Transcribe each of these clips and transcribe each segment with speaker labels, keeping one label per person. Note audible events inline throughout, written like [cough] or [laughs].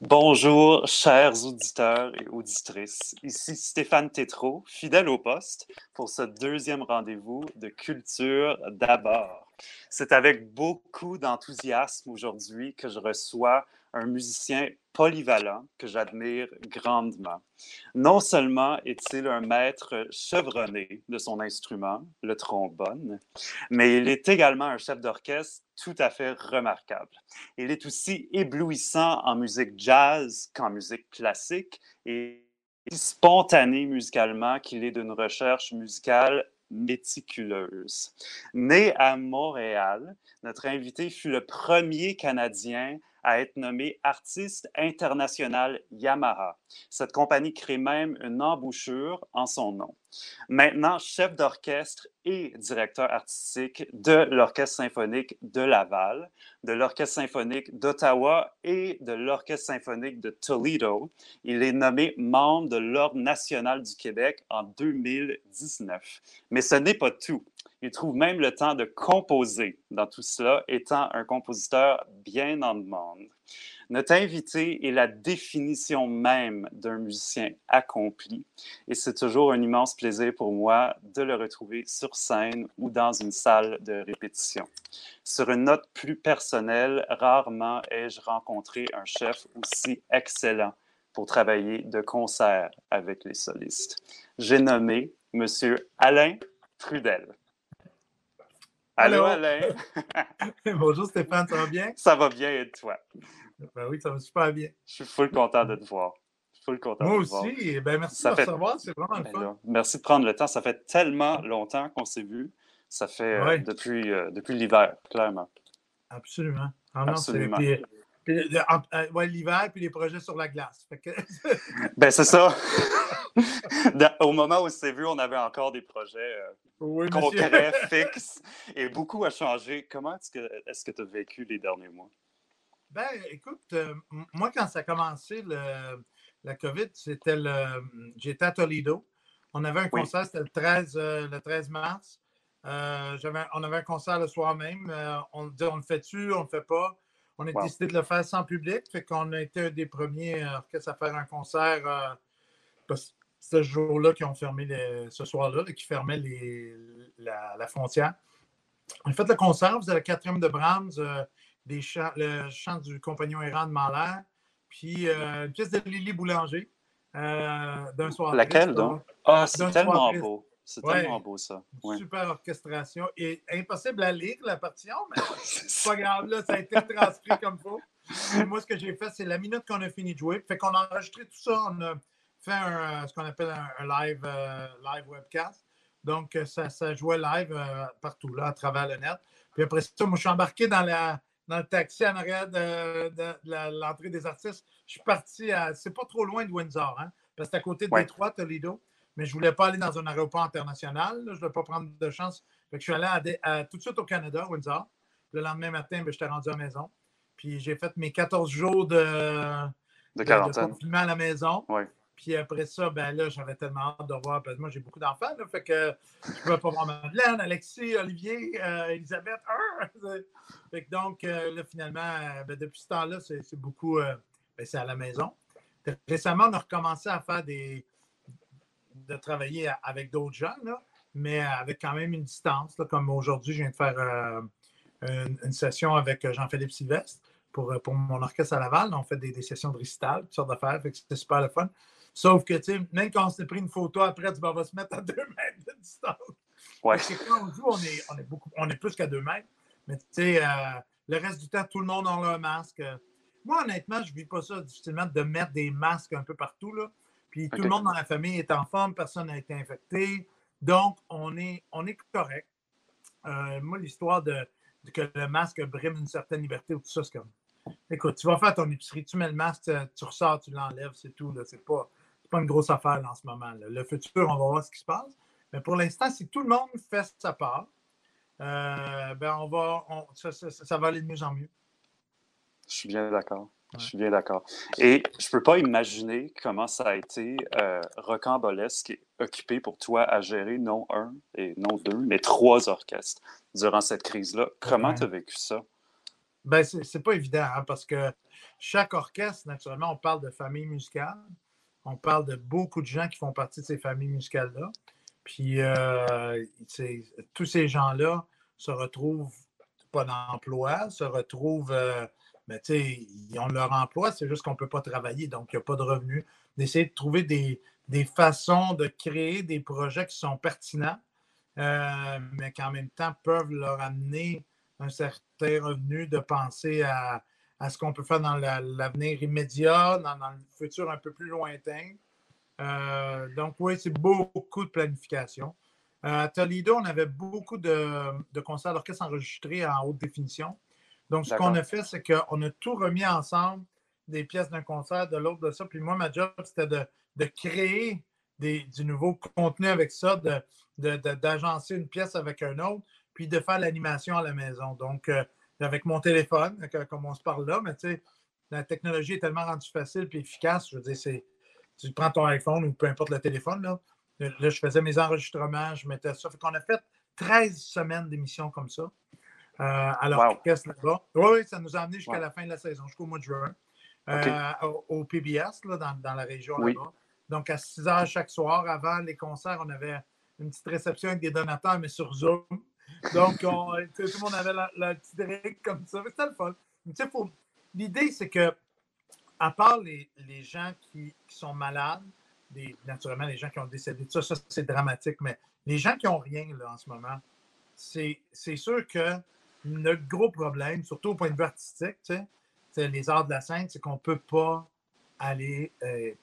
Speaker 1: Bonjour, chers auditeurs et auditrices. Ici Stéphane Tétrault, fidèle au poste, pour ce deuxième rendez-vous de Culture d'abord. C'est avec beaucoup d'enthousiasme aujourd'hui que je reçois un musicien polyvalent que j'admire grandement. Non seulement est-il un maître chevronné de son instrument, le trombone, mais il est également un chef d'orchestre tout à fait remarquable. Il est aussi éblouissant en musique jazz qu'en musique classique et spontané musicalement qu'il est d'une recherche musicale méticuleuse. Né à Montréal, notre invité fut le premier Canadien à être nommé artiste international Yamaha. Cette compagnie crée même une embouchure en son nom. Maintenant, chef d'orchestre et directeur artistique de l'Orchestre symphonique de Laval, de l'Orchestre symphonique d'Ottawa et de l'Orchestre symphonique de Toledo, il est nommé membre de l'Ordre national du Québec en 2019. Mais ce n'est pas tout. Il trouve même le temps de composer dans tout cela, étant un compositeur bien en demande. Notre invité est la définition même d'un musicien accompli et c'est toujours un immense plaisir pour moi de le retrouver sur scène ou dans une salle de répétition. Sur une note plus personnelle, rarement ai-je rencontré un chef aussi excellent pour travailler de concert avec les solistes. J'ai nommé M. Alain Trudel. Allô, Alain? [laughs]
Speaker 2: Bonjour Stéphane, ça va bien?
Speaker 1: Ça va bien et toi?
Speaker 2: Ben oui, ça va super bien.
Speaker 1: Je suis full content de te voir.
Speaker 2: Full content Moi aussi. Ben, merci de me recevoir, c'est vraiment le ben fun.
Speaker 1: merci de prendre le temps. Ça fait tellement longtemps qu'on s'est vu. Ça fait euh, depuis, euh, depuis l'hiver, clairement.
Speaker 2: Absolument. Ah Absolument. Euh, l'hiver, puis les projets sur la glace. [laughs]
Speaker 1: ben, c'est ça. [laughs] Au moment où c'est vu, on avait encore des projets euh, concrets, [laughs] fixes, et beaucoup a changé. Comment est-ce que tu as vécu les derniers mois?
Speaker 2: Ben, écoute, euh, moi, quand ça a commencé, la COVID, c'était le. J'étais à Toledo. On avait un concert, c'était le 13, le 13 mars. on avait un concert le soir même. on disait, on le fait-tu, on le fait pas? On a décidé de le faire sans public, fait qu'on a été un des premiers orchestres à faire un concert. Euh, ce jour-là qui ont fermé, ce soir-là, qui fermait la, frontière. On a fait le concert, vous avez le quatrième de Brahms, euh, le chant du compagnon errant de Mahler, puis euh, une pièce de Lily Boulanger d'un soir.
Speaker 1: Laquelle, donc? Ah, c'est tellement beau. C'est tellement beau, ça.
Speaker 2: Super orchestration. Et impossible à lire, la partition, mais [laughs] c'est pas grave, là, ça a été transcrit comme faut. moi, ce que j'ai fait, c'est la minute qu'on a fini de jouer. Fait qu'on a enregistré tout ça. On a fait un, ce qu'on appelle un, live, euh, live webcast. Donc, euh, ça, ça jouait live euh, partout, là, à travers le net. Puis après ça, moi, je suis embarqué dans, la, dans le taxi en arrière de, l'entrée des artistes. Je suis parti à. C'est pas trop loin de Windsor, hein, parce que c'est à côté de Détroit, Toledo mais je ne voulais pas aller dans un aéroport international. je ne voulais pas prendre de chance. je suis allé tout de suite au Canada, Windsor. Le lendemain matin, ben, j'étais rendu à la maison. Puis j'ai fait mes 14 jours de,
Speaker 1: de,
Speaker 2: confinement à la maison. Puis après ça, ben là, j'avais tellement hâte de voir, parce que moi, j'ai beaucoup d'enfants, fait que je pas voir Madeleine, Alexis, Olivier, euh, Elisabeth. [laughs] donc, euh, là, finalement, euh, ben, depuis ce temps-là, c'est beaucoup, ben, c'est à la maison. Récemment, on a recommencé à faire des, de travailler avec d'autres gens, mais avec quand même une distance. comme aujourd'hui, je viens de faire une, session avec Jean-Philippe Sylvestre pour, pour mon orchestre à Laval. On fait des, sessions de récital, toutes sortes d'affaires. C'était super le fun. Sauf que, tu sais, même quand on s'est pris une photo après, tu vas se mettre à [laughs] deux mètres de distance.
Speaker 1: Ouais.
Speaker 2: quand on joue, on est, on est, beaucoup, on est plus qu'à deux mètres. Mais tu sais, le reste du temps, tout le monde a leur masque. Moi, honnêtement, je ne vis pas ça difficilement de mettre des masques un peu partout. Là. Puis tout le monde dans la famille est en forme, personne n'a été infecté. Donc, on est, on est correct. Euh, moi, l'histoire de, que le masque brime une certaine liberté ou tout ça, c'est comme. Écoute, tu vas faire ton épicerie, tu mets le masque, tu ressors, tu l'enlèves, c'est tout. C'est pas, pas une grosse affaire en ce moment. Le futur, on va voir ce qui se passe. Mais pour l'instant, si tout le monde fait sa part, euh, ben on va, ça, ça va aller de mieux en mieux.
Speaker 1: Je suis bien d'accord. Je suis bien d'accord. Et je ne peux pas imaginer comment ça a été euh, rocambolesque et occupé pour toi à gérer non un et non deux, mais trois orchestres durant cette crise-là. Comment tu as vécu ça?
Speaker 2: Ben, c'est pas évident hein, parce que chaque orchestre, naturellement, on parle de famille musicale. On parle de beaucoup de gens qui font partie de ces familles musicales-là. Puis euh, tous ces gens-là se retrouvent pas d'emploi, se retrouvent, euh, ben, ils ont leur emploi, c'est juste qu'on ne peut pas travailler, donc il n'y a pas de revenus. D'essayer de trouver des, façons de créer des projets qui sont pertinents, euh, mais qui en même temps peuvent leur amener un certain revenu, de penser à, ce qu'on peut faire dans l'avenir immédiat, dans, le futur un peu plus lointain. Euh, donc, oui, c'est beaucoup de planification. Euh, à Toledo, on avait beaucoup de, concerts d'orchestre enregistrés en haute définition. Donc, ce qu'on a fait, c'est qu'on a tout remis ensemble, des pièces d'un concert, de l'autre, de ça. Puis moi, ma job, c'était de, créer du nouveau contenu avec ça, d'agencer une pièce avec un autre, puis de faire l'animation à la maison. Donc, euh, avec mon téléphone, comme on se parle là, mais tu sais, la technologie est tellement rendue facile et efficace. Je veux dire, c'est, tu prends ton iPhone ou peu importe le téléphone, là, Là, je faisais mes enregistrements, je mettais ça. Fait qu'on a fait 13 semaines d'émissions comme ça. Euh, à l'orchestre là-bas. Oui, ça nous a amené jusqu'à la fin de la saison, jusqu'au mois de juin. Euh, au, PBS, là, dans, la région là-bas. Donc, à 6 heures chaque soir, avant les concerts, on avait une petite réception avec des donateurs, mais sur Zoom. Donc, tout le monde avait la, petite règle comme ça. C'était le fun. L'idée, c'est que, à part les, gens qui, sont malades, naturellement, les gens qui ont décédé de ça, ça c'est dramatique, mais les gens qui n'ont rien là, en ce moment, c'est sûr que notre gros problème, surtout au point de vue artistique, c'est les arts de la scène, c'est qu'on ne peut pas aller euh,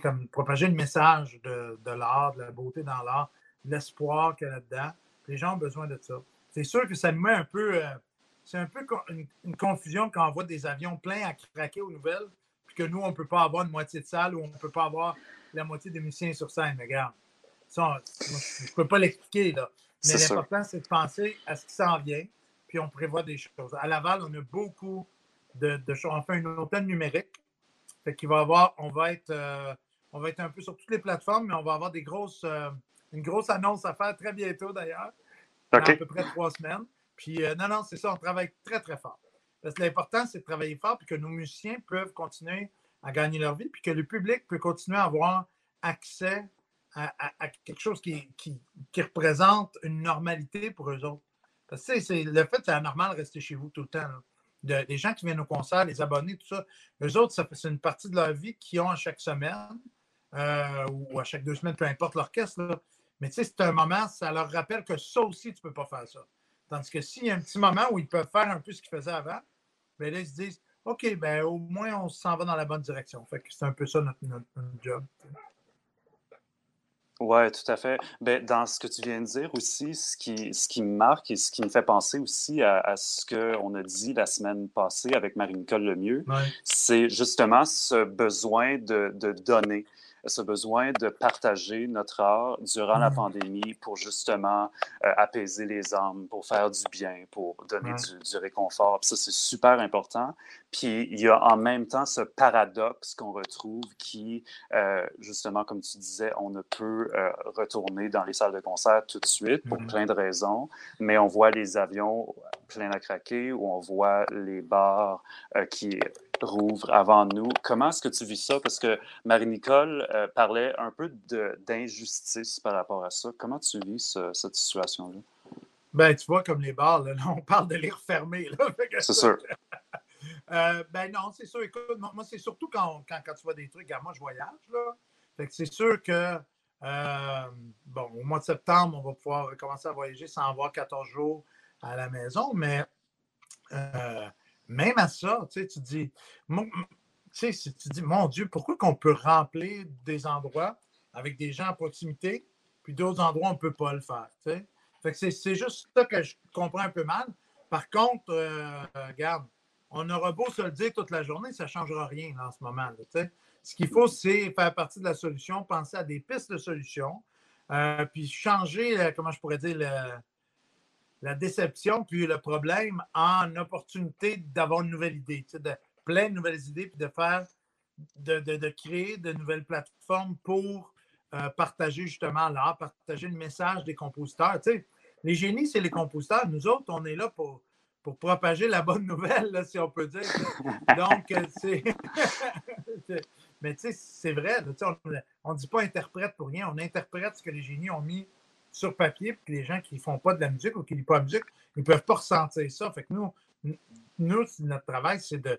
Speaker 2: comme propager le message de, de l'art, de la beauté dans l'art, l'espoir qu'il y a là-dedans. Les gens ont besoin de ça. C'est sûr que ça nous met un peu. Euh, c'est un peu une, une, confusion quand on voit des avions pleins à craquer aux nouvelles, puis que nous, on ne peut pas avoir une moitié de salle ou on ne peut pas avoir la moitié des musiciens sur scène. Mais regarde, ça, je ne peux pas l'expliquer. là. Mais l'important, c'est de penser à ce qui s'en vient, puis on prévoit des choses. À Laval, on a beaucoup de, choses. On fait une automne numérique. Fait qu'il va avoir, on va être, euh, on va être un peu sur toutes les plateformes, mais on va avoir des grosses, euh, une grosse annonce à faire très bientôt d'ailleurs. À peu près trois semaines. Puis euh, non, non, c'est ça, on travaille très, très fort. Parce que l'important, c'est de travailler fort, puis que nos musiciens peuvent continuer à gagner leur vie, puis que le public peut continuer à avoir accès à, quelque chose qui, qui, représente une normalité pour eux autres. Parce que c'est, le fait, c'est anormal de rester chez vous tout le temps. les gens qui viennent au concert, les abonnés, tout ça, eux autres, c'est une partie de leur vie qu'ils ont à chaque semaine euh, ou à chaque deux semaines, peu importe l'orchestre. Mais tu sais, c'est un moment, ça leur rappelle que ça aussi, tu ne peux pas faire ça. Tandis que s'il y a un petit moment où ils peuvent faire un peu ce qu'ils faisaient avant, bien là, ils se disent OK, ben au moins on s'en va dans la bonne direction. Fait que c'est un peu ça notre, job.
Speaker 1: Oui, tout à fait. Ben, dans ce que tu viens de dire aussi, ce qui, ce qui me marque et ce qui me fait penser aussi à, ce qu'on a dit la semaine passée avec Marie-Nicole Lemieux, c'est justement ce besoin de, de donner ce besoin de partager notre art durant la mm. pandémie pour justement euh, apaiser les âmes, pour faire du bien, pour donner du, réconfort. ça, c'est super important. Puis il y a en même temps ce paradoxe qu'on retrouve qui, euh, justement, comme tu disais, on ne peut euh, retourner dans les salles de concert tout de suite pour mm-hmm. plein de raisons, mais on voit les avions pleins à craquer ou on voit les bars qui rouvre avant nous. Comment est-ce que tu vis ça? Parce que Marie-Nicole euh, parlait un peu d'injustice par rapport à ça. Comment tu vis cette situation-là?
Speaker 2: Ben, tu vois, comme les bars, là, [laughs] on parle de les refermer.
Speaker 1: C'est sûr. [laughs]
Speaker 2: Euh, ben non, c'est sûr. Écoute, moi, c'est surtout quand, quand, tu vois des trucs. moi, je voyage. Là. Fait que c'est sûr que, euh, bon, au mois de septembre, on va pouvoir commencer à voyager sans avoir 14 jours à la maison, mais même à ça, tu te dis, tu tu dis, mon Dieu, pourquoi qu'on peut remplir des endroits avec des gens à proximité, puis d'autres endroits, on ne peut pas le faire. Que c'est juste ça que je comprends un peu mal. Par contre, euh, regarde, on aura beau se le dire toute la journée, ça ne changera rien en ce moment. Ce qu'il faut, c'est faire partie de la solution, penser à des pistes de solution, euh, puis changer, euh, comment je pourrais dire, le, la déception puis le problème en opportunité d'avoir une nouvelle idée, de plein de nouvelles idées, puis de faire, de, créer de nouvelles plateformes pour euh, partager justement l'art, partager le message des compositeurs. les génies, c'est les compositeurs. Nous autres, on est là pour, pour propager la bonne nouvelle, si on peut dire. Donc, euh, [laughs] c'est. Mais tu sais, c'est vrai, on ne dit pas interprète pour rien, on interprète ce que les génies ont mis sur papier, puis les gens qui ne font pas de la musique ou qui ne lisent pas de musique, ils ne peuvent pas ressentir ça. Fait que nous, nous notre travail, c'est de,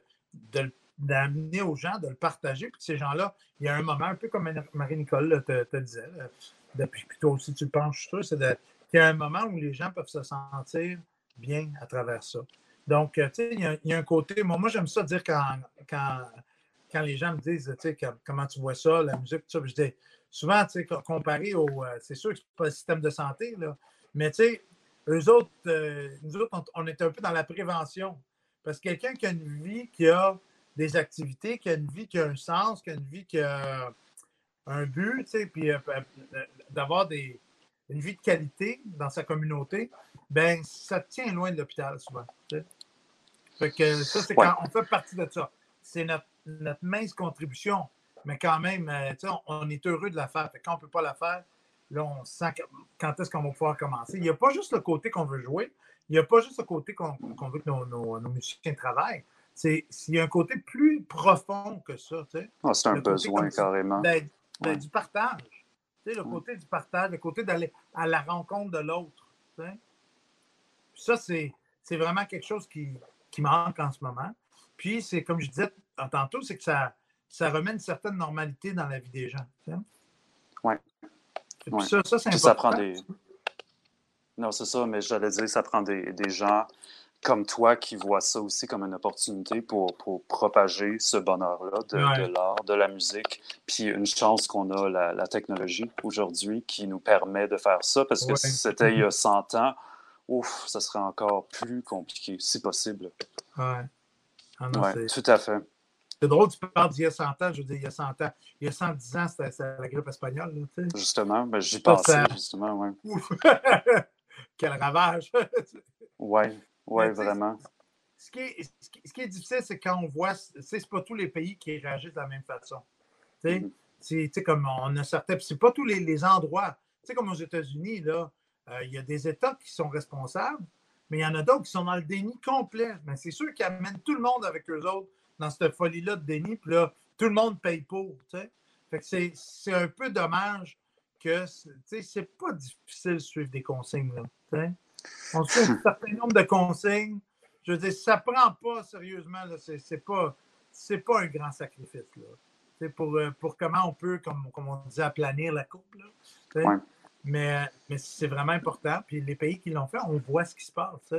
Speaker 2: d'amener aux gens, de le partager. Puis ces gens-là, il y a un moment, un peu comme Marie-Nicole te, disait, depuis que toi aussi tu le penses, je suis sûr, c'est qu'il y a un moment où les gens peuvent se sentir bien à travers ça. Donc, tu sais, il, y, a un côté, moi, moi j'aime ça dire quand, quand, quand les gens me disent, tu sais, comment tu vois ça, la musique, tout ça, je dis, souvent, tu sais, comparé au, euh, c'est sûr que c'est pas le système de santé, là, mais tu sais, eux autres, euh, nous autres, on, est un peu dans la prévention. Parce que quelqu'un qui a une vie qui a des activités, qui a une vie qui a un sens, qui a une vie qui a un but, tu sais, puis euh, d'avoir des, une vie de qualité dans sa communauté, ben ça tient loin de l'hôpital souvent. Fait que ça, c'est quand on fait partie de ça. C'est notre, mince contribution, mais quand même, euh, on, est heureux de la faire. quand on ne peut pas la faire, là, on sent quand est-ce qu'on va pouvoir commencer. Il n'y a pas juste le côté qu'on veut jouer, il n'y a pas juste le côté qu'on veut que nos, musiciens travaillent. C'est, il y a un côté plus profond que ça.
Speaker 1: Ah, c'est un besoin carrément.
Speaker 2: Du partage le mm. côté du partage, le côté d'aller à la rencontre de l'autre. Ça, c'est vraiment quelque chose qui, manque en ce moment. Puis, c'est comme je disais tantôt, c'est que ça, ça remet une certaine normalité dans la vie des gens.
Speaker 1: Oui.
Speaker 2: Ça, ça c'est important. Ça prend
Speaker 1: des... Non, c'est ça, mais j'allais dire, ça prend des, des gens comme toi qui vois ça aussi comme une opportunité pour, pour propager ce bonheur-là de, l'art, de la musique. Puis une chance qu'on a la, technologie aujourd'hui qui nous permet de faire ça, parce que si c'était il y a 100 ans, ouf, ça serait encore plus compliqué, si possible.
Speaker 2: Oui.
Speaker 1: Ah tout à fait.
Speaker 2: C'est drôle, tu parles d'il y a 100 ans, je veux dire, il y a 100 ans. Il y a 110 ans, c'était la grippe espagnole. Là,
Speaker 1: justement, ben, j'y pensais, justement, oui. [laughs]
Speaker 2: Quel ravage! [laughs]
Speaker 1: oui. Oui, vraiment.
Speaker 2: Ce qui, est, ce qui est difficile, c'est quand on voit, c'est pas tous les pays qui réagissent de la même façon. Tu sais, mm-hmm. comme on a certains, c'est pas tous les, endroits. Tu sais, comme aux États-Unis, là, euh, il y a des États qui sont responsables, mais il y en a d'autres qui sont dans le déni complet. Mais c'est sûr qu'ils amènent tout le monde avec eux autres dans cette folie-là de déni, puis là, tout le monde paye pour. Fait que c'est un peu dommage que, c'est pas difficile de suivre des consignes, là. On fait un [laughs] certain nombre de consignes. Je veux dire, ça ne prend pas sérieusement. Ce n'est pas, pas un grand sacrifice. Là. Pour, euh, pour comment on peut, comme, comme on disait, aplanir la coupe. Mais, mais c'est vraiment important. Puis les pays qui l'ont fait, on voit ce qui se passe.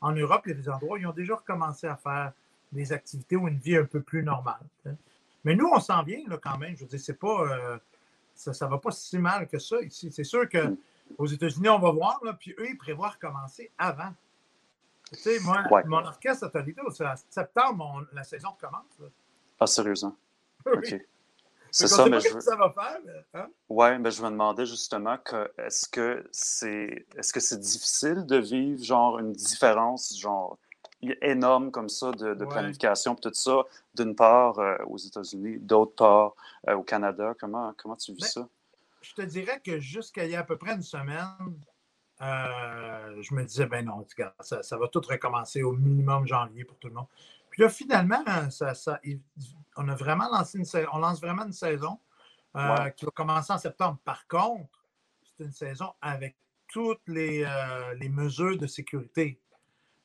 Speaker 2: En Europe, il y a des endroits où ils ont déjà recommencé à faire des activités ou une vie un peu plus normale. Mais nous, on s'en vient là, quand même. Je veux dire, c'est pas. Euh, ça ne va pas si mal que ça ici. C'est sûr que mm. Aux États-Unis, on va voir, là, puis eux, ils prévoient commencer avant. Tu sais, moi, mon orchestre à Toledo, c'est en septembre, la saison commence.
Speaker 1: Ah, sérieusement? OK. C'est ça, mais je
Speaker 2: ça va faire. Hein?
Speaker 1: Oui, mais je me demandais justement que est-ce que c'est est-ce que c'est difficile de vivre genre une différence genre énorme comme ça de, planification tout ça, d'une part euh, aux États-Unis, d'autre part euh, au Canada. Comment, comment tu vis ça?
Speaker 2: je te dirais que jusqu'à il y a à peu près une semaine, euh, je me disais, ben non, ça, ça, va tout recommencer au minimum janvier pour tout le monde. Puis là, finalement, ça, ça, on a vraiment lancé une on lance vraiment une saison qui va commencer en septembre. Par contre, c'est une saison avec toutes les, les mesures de sécurité.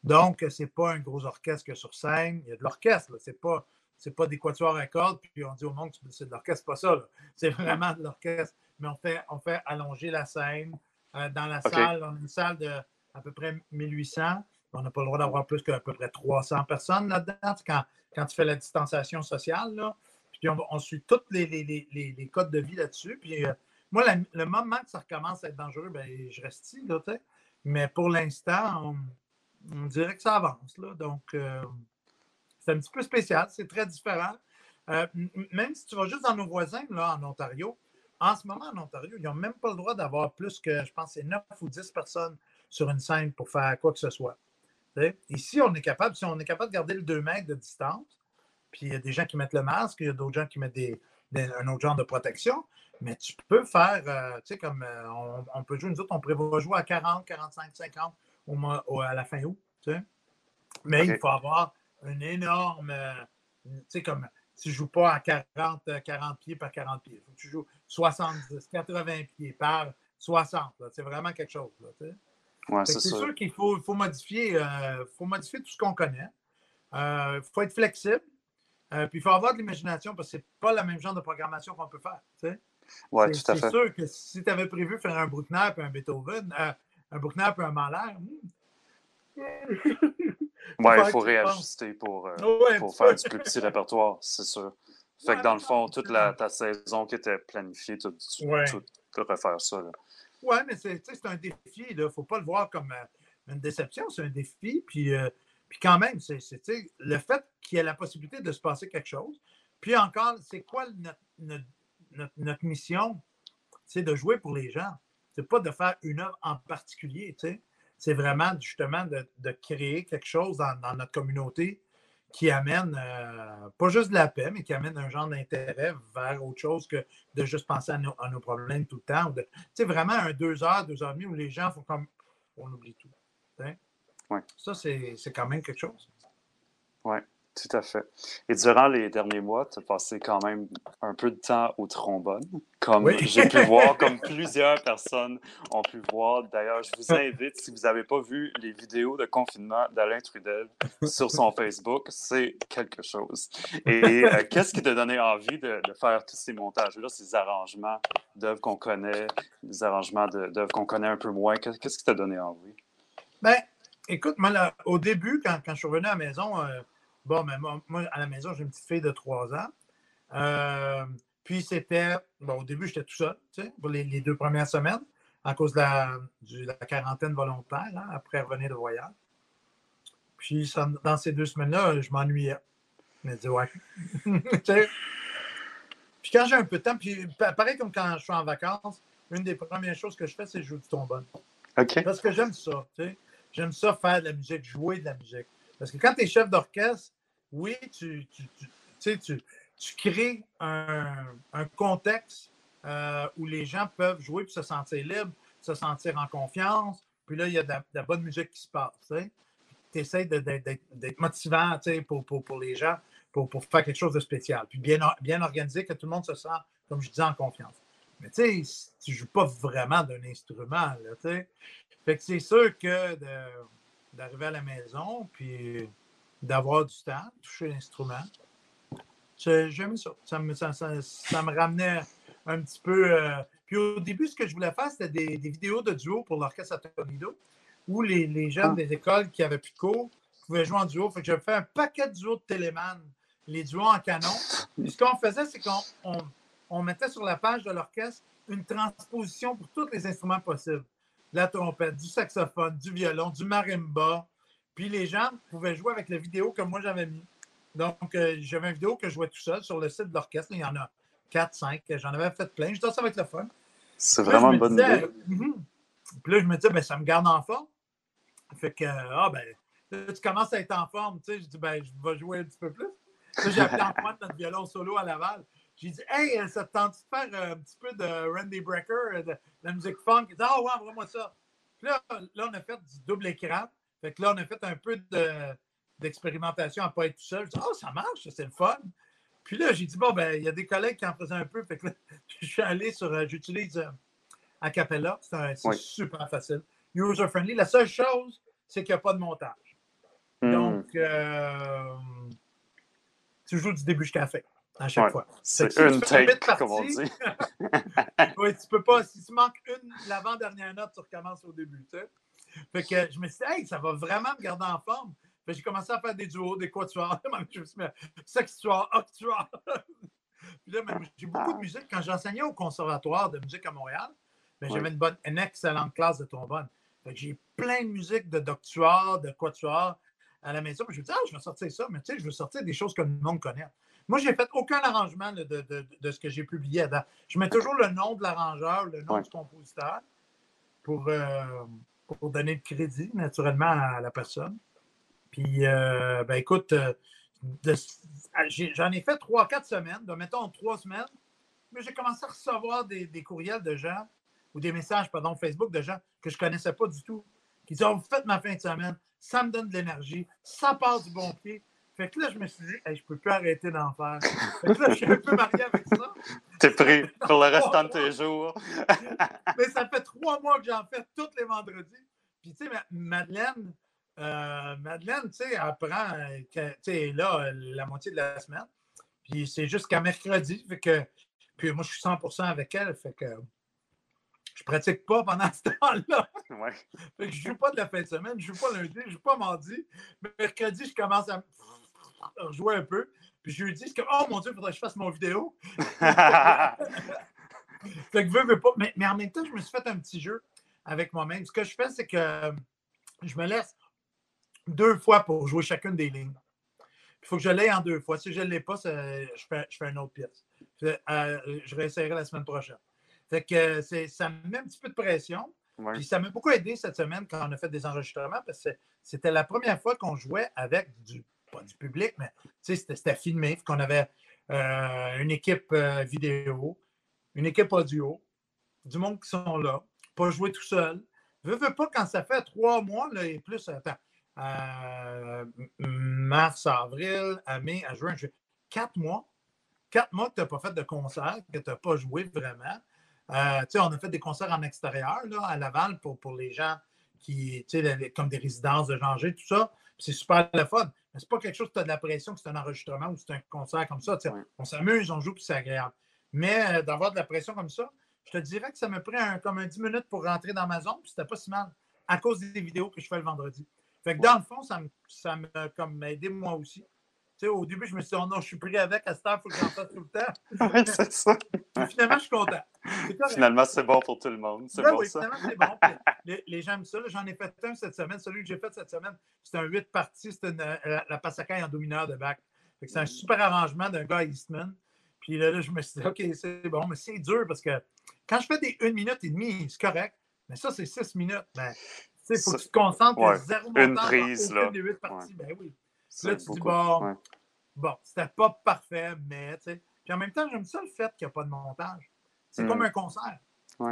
Speaker 2: Donc, ce n'est pas un gros orchestre sur scène. Il y a de l'orchestre, c'est pas. C'est pas des quatuors à cordes, puis on dit au monde que c'est de l'orchestre, pas ça. C'est vraiment de l'orchestre mais on fait, on fait allonger la scène. Euh, dans la salle, on a une salle de à peu près 1800. On n'a pas le droit d'avoir plus qu'à peu près 300 personnes là-dedans quand, quand tu fais la distanciation sociale. Là. Puis on, suit tous les, les, les, codes de vie là-dessus. Puis euh, moi, le moment que ça recommence à être dangereux, ben, je reste ici. Là, mais pour l'instant, on, dirait que ça avance. Là. Donc, euh, c'est un petit peu spécial. C'est très différent. même si tu vas juste dans nos voisins, là, en Ontario, en ce moment, en Ontario, ils n'ont même pas le droit d'avoir plus que, je pense, c'est 9 ou 10 personnes sur une scène pour faire quoi que ce soit. Ici, on est capable, si on est capable de garder le 2 mètres de distance, puis il y a des gens qui mettent le masque, il y a d'autres gens qui mettent des, un autre genre de protection, mais tu peux faire, euh, tu sais, comme euh, on, peut jouer, nous autres, on prévoit jouer à 40, 45, 50 au, à la fin août. Tu sais. Mais il faut avoir une énorme. Euh, tu sais, comme tu ne joues pas à 40, 40 pieds par 40 pieds. Il faut que tu joues 70, 80 pieds par 60. C'est vraiment quelque chose. c'est sûr qu'il faut, faut, modifier, euh, faut modifier tout ce qu'on connaît. Il euh, faut être flexible. Euh, puis il faut avoir de l'imagination parce que c'est pas le même genre de programmation qu'on peut faire.
Speaker 1: À
Speaker 2: fait. C'est sûr que si tu avais prévu faire un Bruckner et un Beethoven, un Bruckner et un Mahler,
Speaker 1: hmm. Oui, il faut réajuster pour, pour faire du plus petit répertoire, c'est sûr. Fait que dans le fond, toute la, ta saison qui était planifiée, tu, tu, refaire ça.
Speaker 2: Oui, mais c'est un défi. Il ne faut pas le voir comme euh, une déception, c'est un défi. Puis, euh, puis quand même, c'est le fait qu'il y ait la possibilité de se passer quelque chose. Puis encore, c'est quoi notre, notre, mission? C'est de jouer pour les gens? C'est pas de faire une œuvre en particulier. C'est vraiment justement de, de, créer quelque chose dans, dans notre communauté qui amène euh, pas juste de la paix, mais qui amène un genre d'intérêt vers autre chose que de juste penser à nos, problèmes tout le temps. Tu sais, vraiment un deux heures, deux heures et demie où les gens font comme on oublie tout. Ça, c'est quand même quelque chose.
Speaker 1: Oui. Tout à fait. Et durant les derniers mois, tu as passé quand même un peu de temps au trombone, comme j'ai pu [laughs] voir, comme plusieurs personnes ont pu voir. D'ailleurs, je vous invite, si vous n'avez pas vu les vidéos de confinement d'Alain Trudel sur son [laughs] Facebook, c'est quelque chose. Et euh, qu'est-ce qui t'a donné envie de, faire tous ces montages-là, ces arrangements d'œuvres qu'on connaît, des arrangements d'œuvres qu'on connaît un peu moins? Qu'est-ce qui t'a donné envie?
Speaker 2: Ben, écoute, moi, au début, quand, quand, je suis revenu à la maison, euh, Bon, mais moi, à la maison, j'ai une petite fille de 3 ans. Euh, puis c'était, bon, au début, j'étais tout seul, tu sais, pour les, deux premières semaines, à cause de la, quarantaine volontaire, hein, après revenir de voyage. Puis dans ces deux semaines-là, je m'ennuyais. Je me disais, ouais. [laughs] puis quand j'ai un peu de temps, puis pareil comme quand je suis en vacances, une des premières choses que je fais, c'est jouer du trombone.
Speaker 1: OK.
Speaker 2: Parce que j'aime ça, tu sais. J'aime ça faire de la musique, jouer de la musique. Parce que quand tu es chef d'orchestre, oui, tu, crées un, contexte euh, où les gens peuvent jouer et se sentir libres, se sentir en confiance. Puis là, il y a de la, bonne musique qui se passe. Tu essaies d'être motivant pour, pour, les gens, pour, faire quelque chose de spécial. Puis bien, bien organisé, que tout le monde se sent, comme je disais, en confiance. Mais tu sais, tu ne joues pas vraiment d'un instrument. Fait que c'est sûr que d'arriver à la maison, puis d'avoir du temps, toucher l'instrument. J'aimais ça. Ça me, ça, me ramenait un petit peu. Euh, puis au début, ce que je voulais faire, c'était des, vidéos de duo pour l'orchestre Atonido, où les, les, jeunes ah. des écoles qui avaient plus de cours pouvaient jouer en duo. Fait que j'avais fait un paquet de duos de Téléman, les duos en canon. Puis ce qu'on faisait, c'est qu'on on, mettait sur la page de l'orchestre une transposition pour tous les instruments possibles la trompette, du saxophone, du violon, du marimba. Puis les gens pouvaient jouer avec la vidéo que moi j'avais mis. Donc, euh, j'avais une vidéo que je jouais tout seul sur le site de l'orchestre. Il y en a 4, 5. J'en avais fait plein. Je disais, ça va être le fun.
Speaker 1: C'est vraiment une bonne idée.
Speaker 2: Mhm. Puis là, je me disais, ben, ça me garde en forme. Fait que, ah, ben, tu commences à être en forme. Tu sais, je dis, ben, je vais jouer un petit peu plus. Là, j'ai appelé Antoine, notre violon solo à Laval. J'ai dit, hey, euh, ça te tente de faire euh, un petit peu de Randy Brecker, euh, de, la musique funk? Il dit, ah, oh, ouais, envoie-moi ça. Puis là, là, on a fait du double écran. Fait que là, on a fait un peu d'expérimentation à ne pas être tout seul. Je dis, oh, ça marche, c'est le fun. Puis là, j'ai dit, bon, ben, il y a des collègues qui en faisaient un peu. Fait que là, [laughs] je suis allé sur, j'utilise Acapella. C'est super facile. User-friendly. La seule chose, c'est qu'il n'y a pas de montage. Hmm. Donc, tu joues du début jusqu'à la fin à chaque fois.
Speaker 1: C'est une take, comme on dit. [laughs]
Speaker 2: oui, tu peux pas. Si tu manques une, l'avant-dernière note, tu recommences au début. Tu sais. Fait que je me suis dit, hey, ça va vraiment me garder en forme. Fait j'ai commencé à faire des duos, des quatuors, [laughs] je me suis dit, sextuor, octuor. Puis là, j'ai beaucoup de musique. Quand j'enseignais au conservatoire de musique à Montréal, ben, j'avais une, bonne, une excellente classe de trombone. j'ai plein de musique de doctuor, de quatuor à la maison. je me dis, ah, je vais sortir ça, mais tu sais, je veux sortir des choses que le monde connaît. Moi, je n'ai fait aucun arrangement de, ce que j'ai publié date. Je mets toujours le nom de l'arrangeur, le nom du compositeur pour, euh, pour donner le crédit, naturellement, à la personne. Puis, euh, ben, écoute, euh, j'en ai fait trois, quatre semaines, donc mettons trois semaines, mais j'ai commencé à recevoir des, courriels de gens ou des messages, pardon, Facebook de gens que je ne connaissais pas du tout. qui dit Oh, faites ma fin de semaine, ça me donne de l'énergie, ça passe du bon pied. Fait que là, je me suis dit, je peux plus arrêter d'en faire. Fait que là, je suis un peu marié avec ça.
Speaker 1: T'es pris pour le restant de tes [laughs] jours? [laughs]
Speaker 2: Mais ça fait trois mois que j'en fais tous les vendredis. Puis, tu sais, Madeleine, euh, Madeleine, tu sais, elle prend, tu sais, là, la moitié de la semaine. Puis c'est jusqu'à mercredi. Fait que, puis moi, je suis 100% avec elle. Fait que je pratique pas pendant ce temps-là. [laughs]
Speaker 1: Ouais.
Speaker 2: Fait que je joue pas de la fin de semaine, je joue pas lundi, je joue pas mardi. Mercredi, je commence à jouer un peu. Puis jeudi, je dis oh mon Dieu, il faudrait que je fasse mon vidéo. [laughs] fait que veux, veux pas. Mais, mais, en même temps, je me suis fait un petit jeu avec moi-même. Ce que je fais, c'est que je me laisse deux fois pour jouer chacune des lignes. Il faut que je l'aie en deux fois. Si je ne l'ai pas, je fais, je fais une autre pièce. Euh, je réessayerai la semaine prochaine. Fait que ça me met un petit peu de pression. Puis ça m'a beaucoup aidé cette semaine quand on a fait des enregistrements parce que c'était la première fois qu'on jouait avec du, pas du public, mais c'était filmé. Qu'on avait euh, une équipe euh, vidéo, une équipe audio, du monde qui sont là, pas jouer tout seul. Veux, veux pas quand ça fait trois mois là, et plus. Attends, mars, avril, à mai, à juin, Quatre mois. Quatre mois que tu n'as pas fait de concert, que tu n'as pas joué vraiment. Euh, on a fait des concerts en extérieur là, à Laval pour, pour les gens qui, comme des résidences de G, tout ça. C'est super le fun. Mais c'est pas quelque chose que tu as de la pression, que c'est un enregistrement ou c'est un concert comme ça. On s'amuse, on joue, puis c'est agréable. Mais euh, d'avoir de la pression comme ça, je te dirais que ça me prend comme un 10 minutes pour rentrer dans ma zone, puis c'était pas si mal à cause des vidéos que je fais le vendredi. Fait que dans le fond, ça m'a comme aidé moi aussi. Sais, au début, je me suis dit, oh non, je suis pris avec, à cette heure, il faut que j'en fasse tout le temps. [laughs]
Speaker 1: Oui, c'est ça.
Speaker 2: finalement, je suis content.
Speaker 1: Finalement, c'est bon pour tout le monde. C'est bon,
Speaker 2: oui,
Speaker 1: ça.
Speaker 2: finalement, c'est bon. Les, les, gens aiment ça. J'en ai fait un cette semaine. Celui que j'ai fait cette semaine, c'était un 8 parties. C'était euh, la, la Passacaille en domineur de bac. C'est un super arrangement d'un gars à Eastman. Puis là, là, je me suis dit, OK, c'est bon, mais c'est dur parce que quand je fais des 1 minute et demie, c'est correct. Mais ça, c'est 6 minutes. Ben, il faut que tu te concentres. Ouais. Zéro
Speaker 1: Une prise, là.
Speaker 2: Des 8 parties. Ben oui. Là, tu dis, bon, bon c'était pas parfait, mais tu sais. Puis en même temps, j'aime ça le fait qu'il n'y a pas de montage. C'est comme mm. un concert.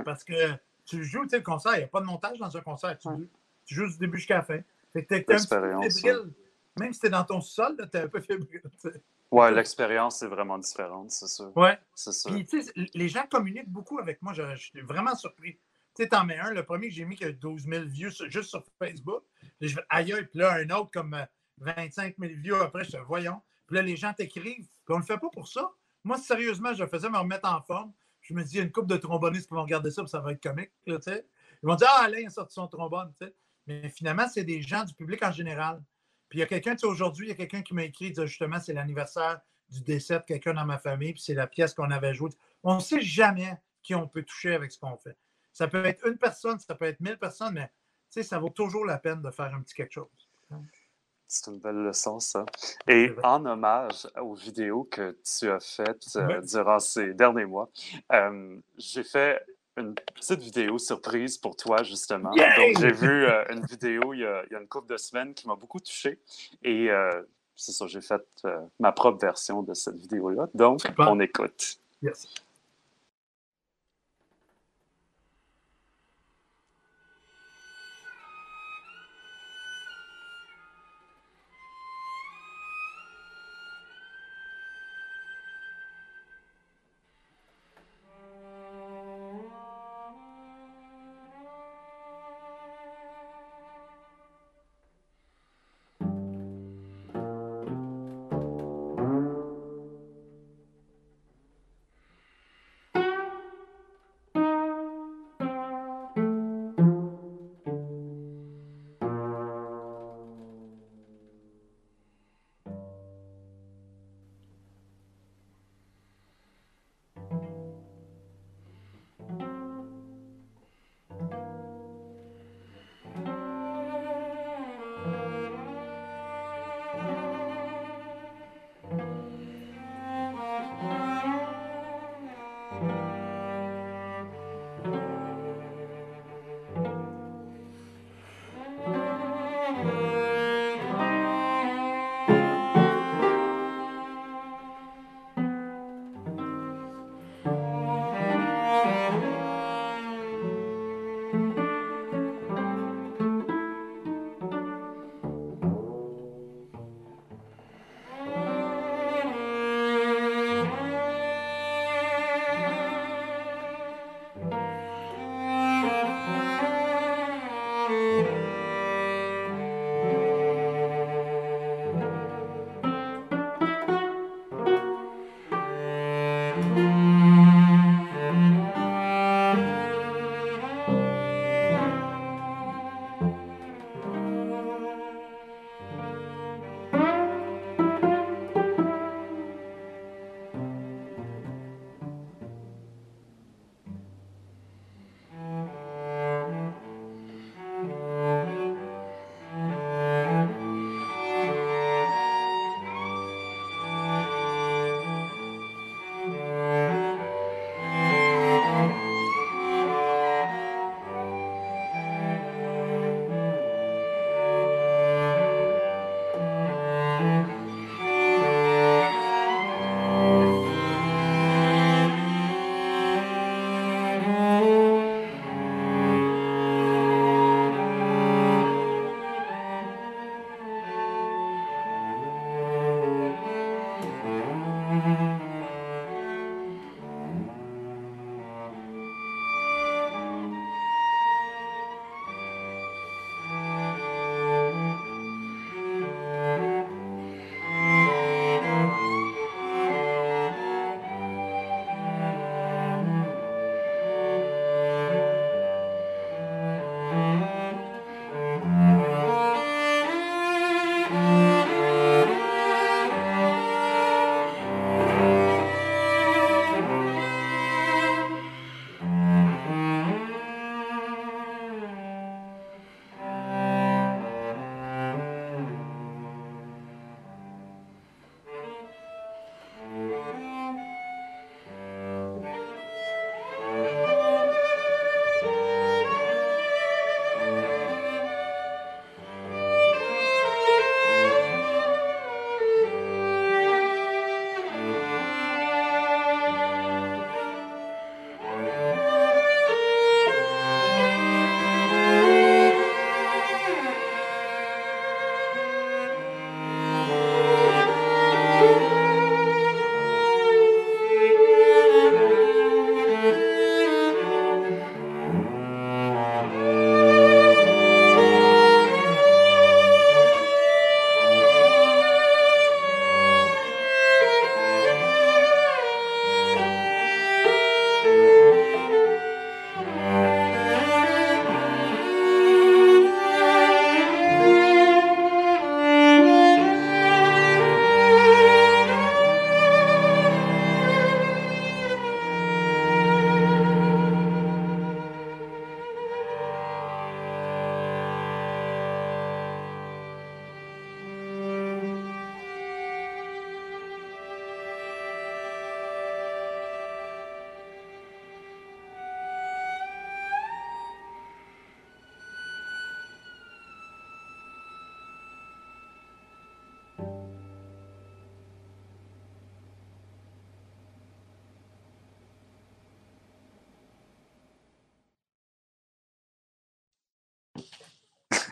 Speaker 2: Parce que tu joues, tu sais, le concert, il n'y a pas de montage dans un concert. Tu, tu joues du début jusqu'à la fin. Fait que t'es un peu fébrile. Même si tu es dans ton sol, tu es un peu fébrile.
Speaker 1: Ouais, l'expérience est vraiment différente, c'est sûr.
Speaker 2: Ouais. C'est sûr. Puis, tu sais, les gens communiquent beaucoup avec moi. Je, je suis vraiment surpris. Tu sais, t'en mets un, le premier que j'ai mis qui a 12 000 views juste sur Facebook. je aïe, puis là, un autre comme 25 euh, 000 views après, je fais voyons. Puis là, les gens t'écrivent. Puis on le fait pas pour ça. Moi, sérieusement, je faisais me remettre en forme. Je me dis, il y a une couple de trombonistes qui vont regarder ça, puis ça va être comique. Ils vont dire, ah, Alain a sorti son trombone. Mais finalement, c'est des gens du public en général. Puis il y a quelqu'un, tu sais, aujourd'hui, il y a quelqu'un qui m'a écrit, dit, justement, c'est l'anniversaire du décès de quelqu'un dans ma famille, puis c'est la pièce qu'on avait jouée. On ne sait jamais qui on peut toucher avec ce qu'on fait. Ça peut être une personne, ça peut être mille personnes, mais ça vaut toujours la peine de faire un petit quelque chose.
Speaker 1: C'est une belle leçon, ça. Et en hommage aux vidéos que tu as faites euh, durant ces derniers mois, euh, j'ai fait une petite vidéo surprise pour toi, justement. Donc, j'ai vu euh, une vidéo il y, a, une couple de semaines qui m'a beaucoup touché. Et c'est ça, j'ai fait ma propre version de cette vidéo-là. Donc, on écoute.
Speaker 2: Yes.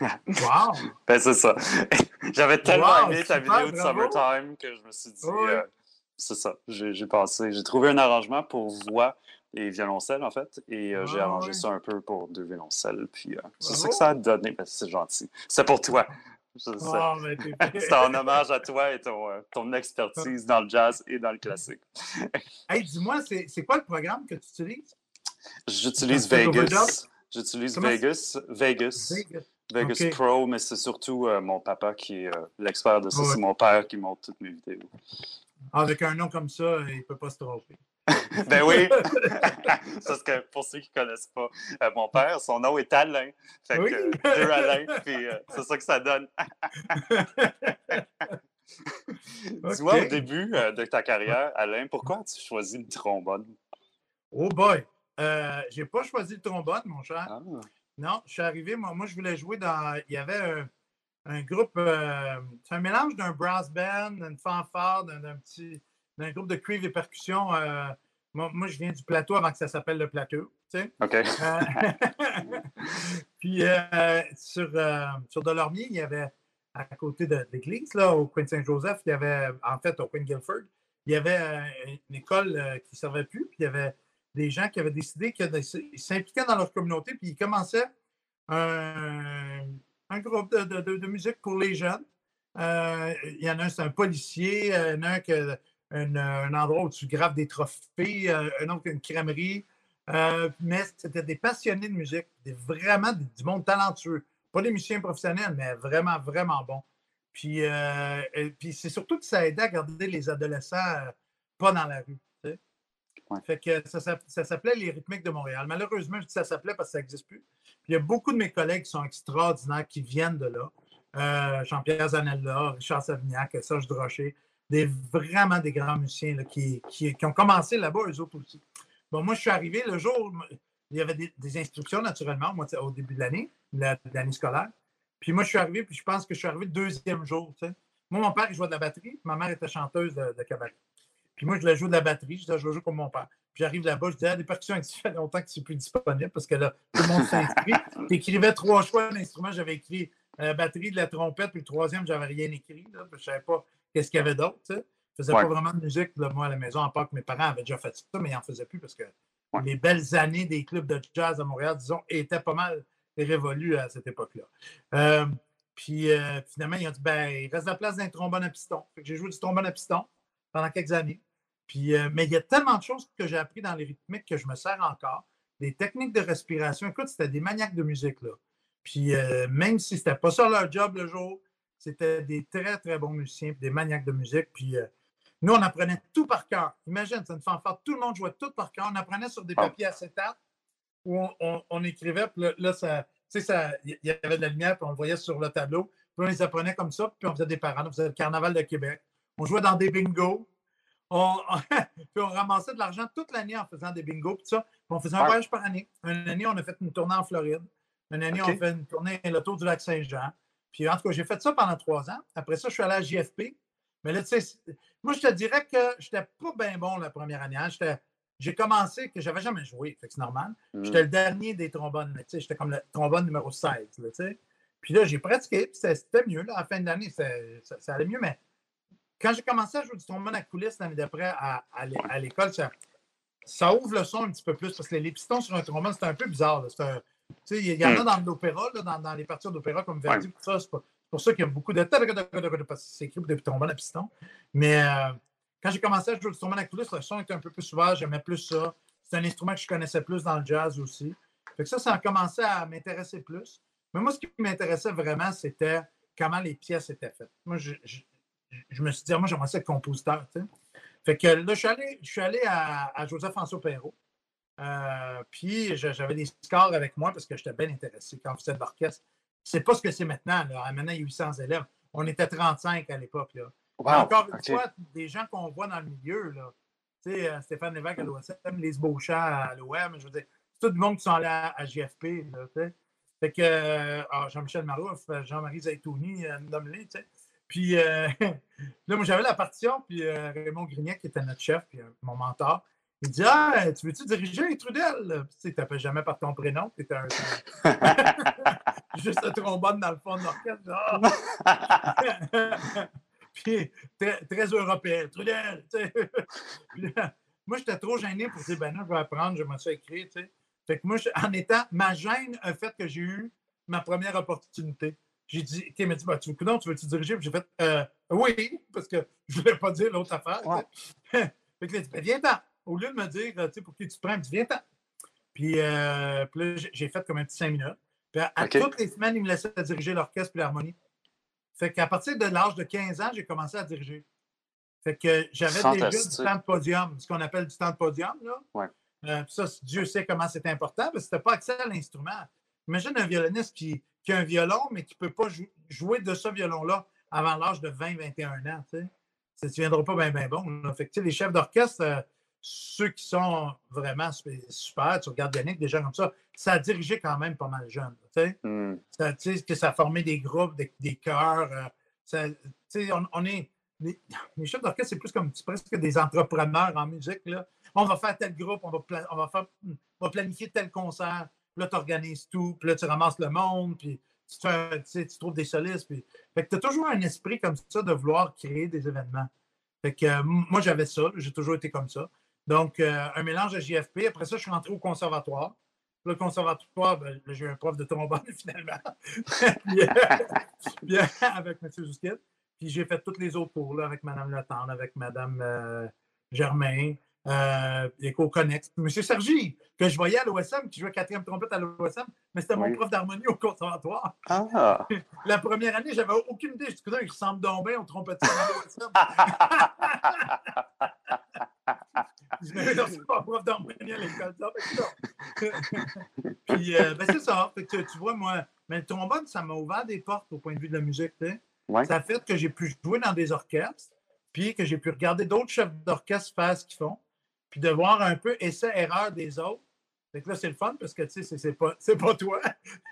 Speaker 2: Wow! [laughs]
Speaker 1: ben, c'est ça. [laughs] J'avais tellement
Speaker 2: Wow,
Speaker 1: aimé ta vidéo de
Speaker 2: bravo.
Speaker 1: Summertime que je me suis dit,
Speaker 2: Oui.
Speaker 1: euh, c'est ça. J'ai j'ai passé, j'ai trouvé un arrangement pour voix et violoncelle, en fait, et euh, j'ai
Speaker 2: Ah,
Speaker 1: arrangé ça un peu pour deux violoncelles, puis euh, c'est ça que ça a donné. Ben, c'est gentil. C'est pour toi.
Speaker 2: Oh, t'es- [laughs]
Speaker 1: C'est en hommage à toi et ton, ton expertise dans le jazz et dans le classique.
Speaker 2: Hey, dis-moi, c'est quoi le programme que tu utilises?
Speaker 1: J'utilise Vegas. J'utilise Vegas. Vegas.
Speaker 2: Vegas.
Speaker 1: Vegas. Pro, mais c'est surtout euh, mon papa qui est euh, l'expert de ça.
Speaker 2: Ouais.
Speaker 1: C'est mon père qui monte toutes mes vidéos.
Speaker 2: Avec un nom comme ça, il ne peut pas se tromper. [laughs]
Speaker 1: Ben oui! [laughs] Que pour ceux qui ne connaissent pas, euh, mon père, son nom est Alain. Fait que
Speaker 2: Oui.
Speaker 1: euh, deux Alain, puis euh, c'est ça que ça donne. [laughs] Dis-moi, au début euh, de ta carrière, Alain, pourquoi as-tu choisi le trombone?
Speaker 2: Oh boy! Euh, j'ai pas choisi le trombone, mon cher.
Speaker 1: Ah,
Speaker 2: Non, je suis arrivé, moi, moi je voulais jouer dans. Il y avait un, un groupe. euh, c'est un mélange d'un brass band, d'une fanfare, d'un petit. d'un groupe de cuivre et percussion. euh, moi, moi, je viens du plateau avant que ça s'appelle le plateau. Tu sais.
Speaker 1: OK.
Speaker 2: Euh, [laughs] Puis sur, sur Delormier, il y avait, à côté de l'église, là, au Queen Saint-Joseph, il y avait, en fait, au Queen Guilford, il y avait une école qui ne servait plus, puis il y avait des gens qui avaient décidé qu'ils s'impliquaient dans leur communauté, puis ils commençaient un, un groupe de, musique pour les jeunes. Euh, il y en a un, c'est un policier, euh, il y en a un qui a un, endroit où tu graves des trophées, un autre, une crèmerie. mais c'était des passionnés de musique, vraiment du monde talentueux. Pas des musiciens professionnels, mais vraiment, vraiment bons. Puis c'est surtout que ça aidait à garder les adolescents pas dans la rue. Fait que ça, s'appelait les rythmiques de Montréal. Malheureusement, je dis ça s'appelait parce que ça n'existe plus. Puis il y a beaucoup de mes collègues qui sont extraordinaires, qui viennent de là. Euh, Jean-Pierre Zanella, Richard Savignac, Serge Drochet, des, vraiment des grands musiciens qui, ont commencé là-bas, eux autres aussi. Bon, moi, je suis arrivé le jour, il y avait des, instructions naturellement moi, au début de l'année, l'année scolaire. Puis moi, je suis arrivé, puis je pense que je suis arrivé le deuxième jour. Moi, mon père, il jouait de la batterie, ma mère était chanteuse de, de cabaret. Puis moi, je voulais jouer de la batterie. Je vais jouer comme mon père. Puis j'arrive là-bas, je dis, ah, les percussions, ça fait longtemps que c'est plus disponible parce que là, tout le monde s'inscrit. [laughs] Tu écrivais trois choix d'instruments. J'avais écrit la batterie, de la trompette, puis le troisième, j'avais rien écrit. Là, je ne savais pas qu'est-ce qu'il y avait d'autre. Je ne faisais pas vraiment de musique, moi, à la maison, à part que mes parents avaient déjà fait ça, mais ils n'en faisaient plus parce que les belles années des clubs de jazz à Montréal, disons, étaient pas mal révolues à cette époque-là. Euh, puis euh, finalement, ils ont dit, ben, il reste la place d'un trombone à piston. J'ai joué du trombone à piston pendant quelques années. Euh, mais il y a tellement de choses que j'ai appris dans les rythmiques que je me sers encore. Des techniques de respiration. Écoute, c'était des maniaques de musique, là. Puis euh, même si c'était pas ça leur job le jour, c'était des très, très bons musiciens, des maniaques de musique. Puis euh, nous, on apprenait tout par cœur. Imagine, c'est une fanfare, tout le monde jouait tout par cœur. On apprenait sur des papiers acétates où on, écrivait, puis là, ça, il y avait de la lumière, puis on le voyait sur le tableau. Puis on les apprenait comme ça, puis on faisait des parades, on faisait le carnaval de Québec. On jouait dans des bingos. On, [laughs] puis on ramassait de l'argent toute l'année en faisant des bingos, puis ça. on faisait un voyage par année. Une année, on a fait une tournée en Floride. Une année, on a fait une tournée le tour du lac Saint-Jean. Puis en tout cas, j'ai fait ça pendant trois ans. Après ça, je suis allé à JFP. Mais là, tu sais, moi, je te dirais que je n'étais pas bien bon la première année. Hein. J'ai commencé que j'avais jamais joué, fait que c'est normal. Hmm. J'étais le dernier des trombones. J'étais comme le trombone numéro 16. puis là, j'ai pratiqué, puis c'était mieux. Là, à la fin de l'année, ça, ça, allait mieux, mais quand j'ai commencé à jouer du trombone à coulisses l'année d'après à, à l'école, ça, ouvre le son un petit peu plus parce que les pistons sur un trombone, c'est un peu bizarre. Il y, en a hmm. dans l'opéra, dans, dans, les parties d'opéra comme Verdi, ça, c'est pour ça qu'il y a beaucoup de. Parce que c'est écrit depuis trombone à piston. Mais euh, quand j'ai commencé à jouer du trombone à coulisses, le son était un peu plus souvent, j'aimais plus ça. C'est un instrument que je connaissais plus dans le jazz aussi. Fait que ça, ça a commencé à m'intéresser plus. Mais moi, ce qui m'intéressait vraiment, c'était comment les pièces étaient faites. Moi, je, je me suis dit, ah, moi, j'aimerais être compositeur. Fait que là, je suis allé, je suis allé à, à Joseph-François Perrault. Euh, puis j'avais des scores avec moi parce que j'étais bien intéressé quand on faisait de l'orchestre. C'est pas ce que c'est maintenant. Là. Maintenant, il y a 800 élèves. On était 35 à l'époque. Encore une fois, des gens qu'on voit dans le milieu, là. Tu sais, euh, Stéphane Lévesque à l'OSM, Lise Beauchamp à l'OM, je veux dire, c'est tout le monde qui sont allés à, à JFP. Là, fait que euh, ah, Jean-Michel Marouf, Jean-Marie Zaitouni, nomme-les, tu sais. Puis euh, [laughs] là, moi, j'avais la partition, puis euh, Raymond Grignac, qui était notre chef, puis euh, mon mentor, il dit Ah, tu veux-tu diriger Trudel? Tu sais, t'appelles jamais par ton prénom, tu un. [laughs] Juste un trombone dans le fond de l'orchestre. [laughs] Puis très, européen, Trudel, moi, j'étais trop gêné pour dire Ben non, je vais apprendre, je m'en suis écrit. Fait que moi, en étant. Ma gêne a fait que j'ai eu ma première opportunité. J'ai dit, OK, mais dis, bah, tu, tu veux-tu diriger? J'ai fait, euh, oui, parce que [laughs] je ne voulais pas dire l'autre affaire. [laughs] fait que là, dit, ben, viens-t'en. Au lieu de me dire, tu sais, pour qui tu te prends, il dit, viens-t'en. Puis, euh, puis là, j'ai fait comme un petit cinq minutes. Puis à, toutes les semaines, il me laissait diriger l'orchestre et l'harmonie. Fait qu'à partir de l'âge de 15 ans, j'ai commencé à diriger. Fait que j'avais déjà du temps de podium, ce qu'on appelle du temps de podium. Là.
Speaker 1: Ouais.
Speaker 2: Euh, ça, Dieu sait comment c'est important, parce que c'était pas accès à l'instrument. Imagine un violoniste qui, qui a un violon, mais qui ne peut pas jouer de ce violon-là avant l'âge de 20-21 ans. Tu ne deviendras pas bien bon. Fait les chefs d'orchestre, euh, ceux qui sont vraiment super, tu regardes Yannick, des gens comme ça, ça a dirigé quand même pas mal jeune. Hmm. Ça, que ça a formé des groupes, des, des chœurs. Euh, on, on, est. Les, chefs d'orchestre, c'est plus comme presque des entrepreneurs en musique. Là. On va faire tel groupe, on va, on va, faire, on va planifier tel concert là, tu organises tout, puis là, tu ramasses le monde, puis tu, trouves des solistes. Puis... Fait que tu as toujours un esprit comme ça de vouloir créer des événements. Fait que euh, moi, j'avais ça, j'ai toujours été comme ça. Donc, euh, un mélange de JFP. Après ça, je suis rentré au conservatoire. Le conservatoire, ben, j'ai un prof de trombone [laughs] finalement. puis, euh, avec M. Zousquet. Puis j'ai fait tous les autres cours là, avec Mme Letendre, avec Mme euh, Germain, euh, Éco-Connex. M. Sergi, que je voyais à l'OSM, qui jouait quatrième trompette à l'OSM, mais c'était mon prof d'harmonie au conservatoire. Ah. [laughs] La première année, j'avais aucune idée. Je disais, il ressemble donc bien au trompettier à l'OSM. [laughs] je pas prof d'harmonie à l'école. [laughs] Puis, euh, ben, c'est ça. tu, vois, moi, mais le trombone, ça m'a ouvert des portes au point de vue de la musique. Ça a fait que j'ai pu jouer dans des orchestres, puis que j'ai pu regarder d'autres chefs d'orchestre faire ce qu'ils font, puis de voir un peu essai-erreur des autres. Fait là, c'est le fun parce que tu sais, c'est pas, [laughs] pas toi,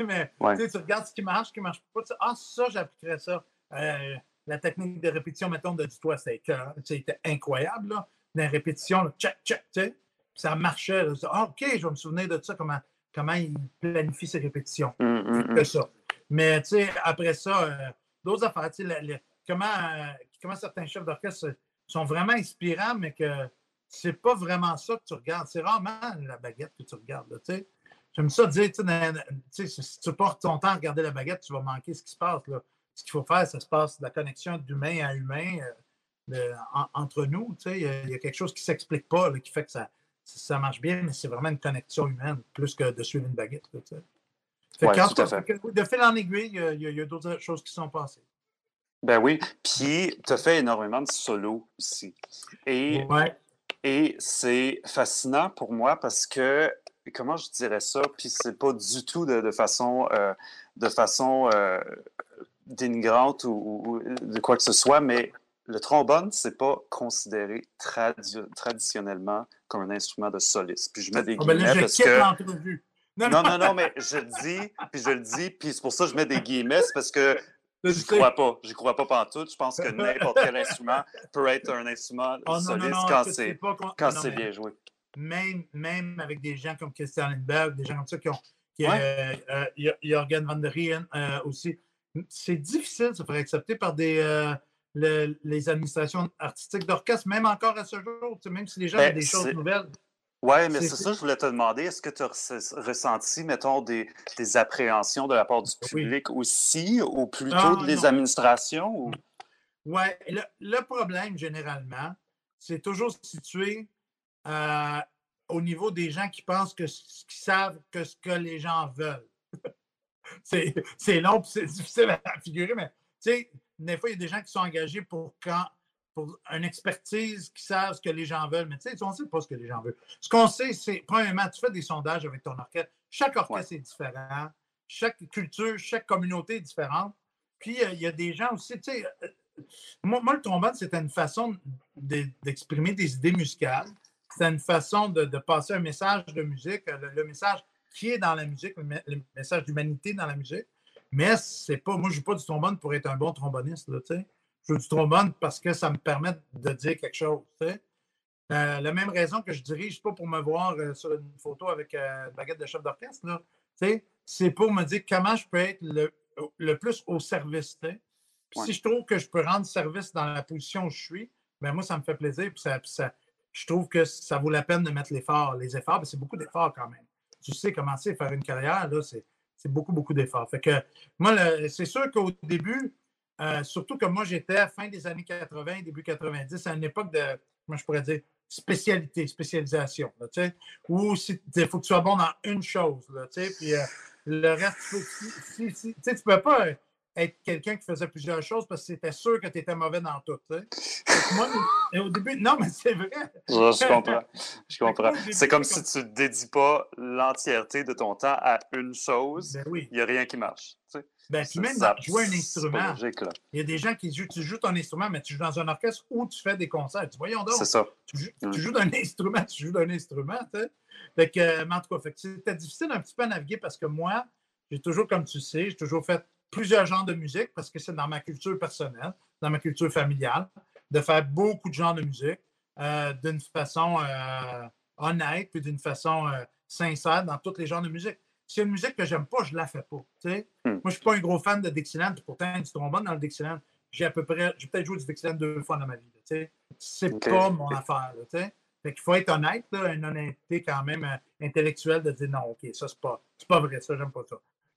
Speaker 2: mais tu regardes ce qui marche, ce qui marche pas. ah, ça, j'appliquerais ça. Euh, la technique de répétition, mettons, de toi, c'était incroyable. Là. La répétition, check, check, tu sais. Ça marchait. Ah, OK, je vais me souvenir de ça, comment, comment il planifie ses répétitions.
Speaker 1: Mmh, mmh,
Speaker 2: que mmh. ça. Mais tu sais, après ça, euh, d'autres affaires, tu sais, comment, euh, comment certains chefs d'orchestre sont vraiment inspirants, mais que c'est pas vraiment ça que tu regardes. C'est rarement la baguette que tu regardes. J'aime ça dire, si tu portes ton temps à regarder la baguette, tu vas manquer ce qui se passe. Là. Ce qu'il faut faire, ça se passe de la connexion d'humain à humain euh, entre nous. Il y, a quelque chose qui ne s'explique pas, qui fait que ça, ça marche bien, mais c'est vraiment une connexion humaine plus que de suivre une baguette. Sais. De fil en aiguille, il y a, d'autres choses qui sont passées.
Speaker 1: Ben oui, puis tu as fait énormément de solos aussi. Et, et c'est fascinant pour moi parce que, comment je dirais ça, puis c'est pas du tout de, façon, de façon euh, euh, dénigrante ou, de quoi que ce soit, mais le trombone, c'est pas considéré traditionnellement comme un instrument de soliste. Puis je mets des
Speaker 2: ah, ben guillemets parce que...
Speaker 1: Non, non, non, mais je le dis, puis je le dis, puis c'est pour ça que je mets des guillemets, parce que je ne crois pas. Je crois pas pantoute. Je pense que [laughs] n'importe quel instrument peut être un instrument oh, soliste quand c'est bien joué.
Speaker 2: Même, même avec des gens comme Christian Lindbergh, des gens comme ça qui ont. Qui, euh, euh, Jorgen van der Rijn euh, aussi. C'est difficile de se faire accepter par des, les administrations artistiques d'orchestre, même encore à ce jour, même si les gens ont ben, des choses nouvelles.
Speaker 1: Oui, mais c'est ça, je voulais te demander. Est-ce que tu as ressenti, mettons, des, appréhensions de la part du public aussi, ou plutôt ah, des administrations?
Speaker 2: Oui, le, problème, généralement, c'est toujours situé euh, au niveau des gens qui pensent que qui savent que ce que les gens veulent. [laughs] c'est long c'est difficile à figurer, mais tu sais, des fois, il y a des gens qui sont engagés pour quand pour une expertise qui savent ce que les gens veulent. Mais tu sais, on ne sait pas ce que les gens veulent. Ce qu'on sait, c'est, premièrement, tu fais des sondages avec ton orchestre. Chaque orchestre est différent. Chaque culture, chaque communauté est différente. Puis, euh, il y a des gens aussi, tu sais, euh, moi, le trombone, c'était une façon d'exprimer des idées musicales. C'est une façon de, passer un message de musique, le, message qui est dans la musique, le, message d'humanité dans la musique. Mais c'est pas, moi, je ne joue pas du trombone pour être un bon tromboniste, tu sais je joue du trombone parce que ça me permet de dire quelque chose. Euh, la même raison que je dirige pas pour me voir euh, sur une photo avec euh, une baguette de chef d'orchestre. C'est pour me dire comment je peux être le, plus au service. Si je trouve que je peux rendre service dans la position où je suis, ben moi, ça me fait plaisir. je trouve que ça vaut la peine de mettre l'effort. Les efforts, c'est beaucoup d'efforts quand même. Tu sais, commencer à faire une carrière, c'est beaucoup, beaucoup d'efforts. Fait que moi, c'est sûr qu'au début, euh, surtout que moi, j'étais à fin des années 80, début 90, à une époque de, moi je pourrais dire, spécialité, spécialisation. Là, où il faut que tu sois bon dans une chose. Là, puis euh, le reste, tu ne peux pas être quelqu'un qui faisait plusieurs choses parce que c'était sûr que tu étais mauvais dans tout. Moi, au début, non, mais c'est vrai.
Speaker 1: Je, comprends. Je comprends. C'est comme si tu ne dédies pas l'entièreté de ton temps à une chose.
Speaker 2: Ben oui.
Speaker 1: Il n'y a rien qui marche.
Speaker 2: Ben, puis même jouer un instrument, il y a des gens qui jouent, tu joues ton instrument, mais tu joues dans un orchestre ou tu fais des concerts. Tu voyons donc.
Speaker 1: C'est ça.
Speaker 2: Tu, joues, d'un [laughs] instrument, tu joues d'un instrument, tu sais. Fait que, en tout cas, c'était difficile un petit peu à naviguer parce que moi, j'ai toujours, comme tu sais, j'ai toujours fait plusieurs genres de musique parce que c'est dans ma culture personnelle, dans ma culture familiale, de faire beaucoup de genres de musique euh, d'une façon euh, honnête puis d'une façon euh, sincère dans tous les genres de musique. A une musique que j'aime pas, je la fais pas. Hmm. Moi, je ne suis pas un gros fan de Dixieland, pourtant, du trombone dans le Dixieland. J'ai à peu près, j'ai peut-être joué du Dixieland deux fois dans ma vie. C'est n'est pas mon affaire. Fait Il faut être honnête, une honnêteté quand même euh, intellectuelle de dire non, OK, ça, c'est pas, pas vrai, ça, j'aime pas ça.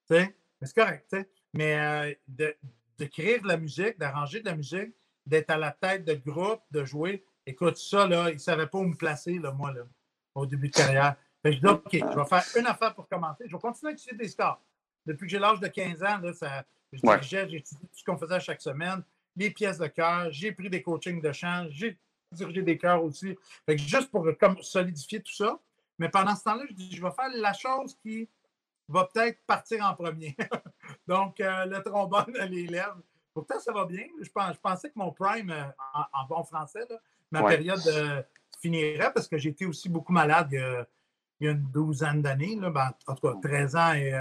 Speaker 2: Mais c'est correct. Mais euh, de, d'écrire de la musique, d'arranger de la musique, d'être à la tête de groupe, de jouer. Écoute, ça, là, il ne savait pas où me placer, là, moi, là, au début de carrière. Je dis, OK, je vais faire une affaire pour commencer. Je vais continuer à étudier des scores. Depuis que j'ai l'âge de 15 ans, là, ça, je dirigeais, j'ai étudié tout ce qu'on faisait chaque semaine, les pièces de chœur, j'ai pris des coachings de chant, j'ai dirigé des chœurs aussi. Fait que juste pour comme, solidifier tout ça. Mais pendant ce temps-là, je dis, je vais faire la chose qui va peut-être partir en premier. [laughs] Donc, euh, le trombone, [laughs] les lèvres. Pourtant, ça va bien. Je, pensais que mon prime, euh, en, bon français, ma période euh, finirait parce que j'étais aussi beaucoup malade il y a une douzaine d'années. Ben, en tout cas, 13 ans et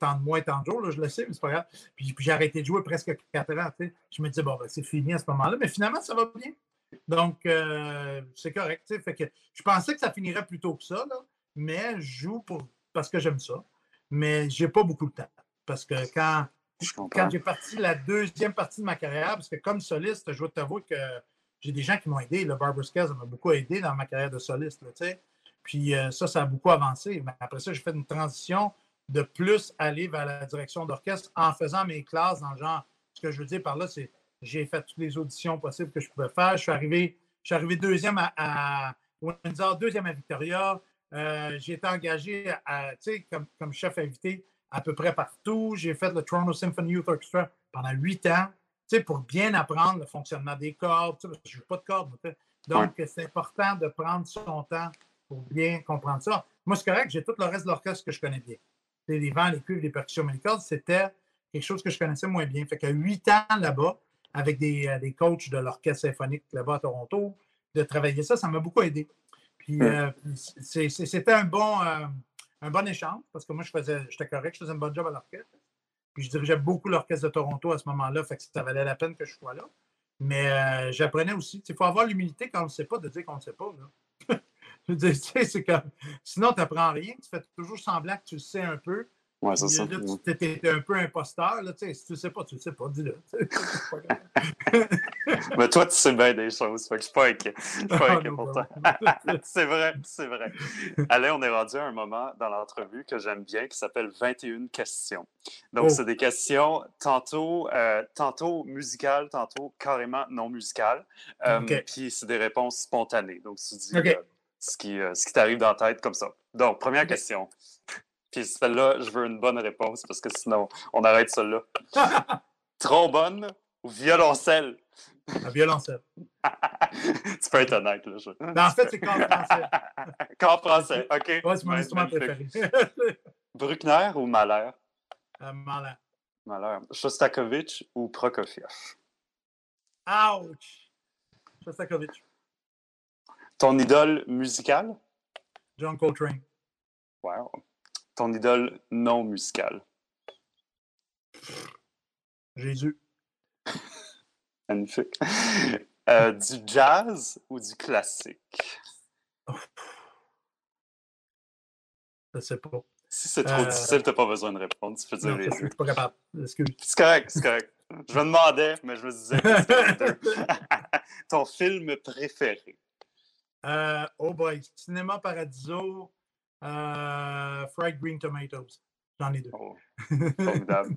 Speaker 2: tant de mois et tant de jours, je le sais, mais c'est pas grave. Puis, j'ai arrêté de jouer presque 4 ans. Je me disais, bon, ben, c'est fini à ce moment-là. Mais finalement, ça va bien. Donc, c'est correct. Fait que je pensais que ça finirait plus tôt que ça, mais je joue pour, parce que j'aime ça mais je n'ai pas beaucoup de temps. Parce que quand, quand j'ai parti la deuxième partie de ma carrière, parce que comme soliste, je dois t'avouer que j'ai des gens qui m'ont aidé. Le Barbara Scales m'a beaucoup aidé dans ma carrière de soliste. Puis euh, ça, ça a beaucoup avancé. Mais après ça, j'ai fait une transition de plus aller vers la direction d'orchestre en faisant mes classes dans le genre. Ce que je veux dire par là, c'est j'ai fait toutes les auditions possibles que je pouvais faire. Je suis arrivé, je suis arrivé deuxième à, à Windsor, deuxième à Victoria, euh, j'ai été engagé comme, comme chef invité à peu près partout. J'ai fait le Toronto Symphony Youth Orchestra pendant huit ans pour bien apprendre le fonctionnement des cordes. je n'ai pas de cordes. Donc, c'est important de prendre son temps pour bien comprendre ça. Moi, c'est correct, j'ai tout le reste de l'orchestre que je connais bien. Les vents, les cuivres, les percussions, mais les cordes, c'était quelque chose que je connaissais moins bien. Fait que huit ans là-bas, avec des, euh, des coachs de l'orchestre symphonique là-bas à Toronto, de travailler ça, ça m'a beaucoup aidé. Puis euh, c'était un bon, euh, un bon échange parce que moi, je faisais, j'étais correct, je faisais un bon job à l'orchestre. Puis je dirigeais beaucoup l'orchestre de Toronto à ce moment-là, fait que ça valait la peine que je sois là. Mais euh, j'apprenais aussi. Il faut avoir l'humilité quand on ne sait pas de dire qu'on ne sait pas. Je veux dire, c'est comme. Sinon, tu n'apprends rien. Tu fais toujours semblant que tu le sais un peu.
Speaker 1: Ouais, c'est ça.
Speaker 2: tu étais un peu imposteur. Là, si tu ne sais pas, tu ne sais pas, dis-le. [laughs] [laughs]
Speaker 1: Mais toi, tu sais bien des choses. Fait que je ne suis pas inquiet. suis pas inquiet pour toi. [laughs] c'est vrai, c'est vrai. Allez, on est rendu à un moment dans l'entrevue que j'aime bien qui s'appelle 21 questions. Donc, oh. c'est des questions tantôt, euh, tantôt musicales, tantôt carrément non musicales. Euh, puis, c'est des réponses spontanées. Donc, tu dis euh, ce qui, ce qui t'arrive dans la tête comme ça. Donc, première question. [laughs] Puis celle-là, je veux une bonne réponse parce que sinon, on arrête celle-là. [laughs] Trombone ou violoncelle?
Speaker 2: Un violoncelle. [laughs]
Speaker 1: tu peux être honnête, là. Je...
Speaker 2: Non, en fait, c'est corps français.
Speaker 1: corps français, OK.
Speaker 2: Ouais, c'est mon instrument préféré.
Speaker 1: Bruckner ou Mahler?
Speaker 2: Euh, Mahler.
Speaker 1: Mahler. Shostakovich ou Prokofiev?
Speaker 2: Ouch! Shostakovich.
Speaker 1: Ton idole musicale?
Speaker 2: John Coltrane.
Speaker 1: Wow ton idole non musicale?
Speaker 2: Jésus. [laughs]
Speaker 1: Magnifique. Euh, du jazz ou du classique?
Speaker 2: Je sais pas.
Speaker 1: Si c'est trop euh, difficile, tu n'as pas besoin de répondre. Tu peux dire
Speaker 2: pas capable. Excuse.
Speaker 1: C'est correct, c'est correct. Je me demandais, mais je me disais [laughs] [laughs] Ton film préféré?
Speaker 2: Euh, oh boy, Cinéma Paradiso, euh, fried green tomatoes. J'en ai deux. Oh,
Speaker 1: formidable.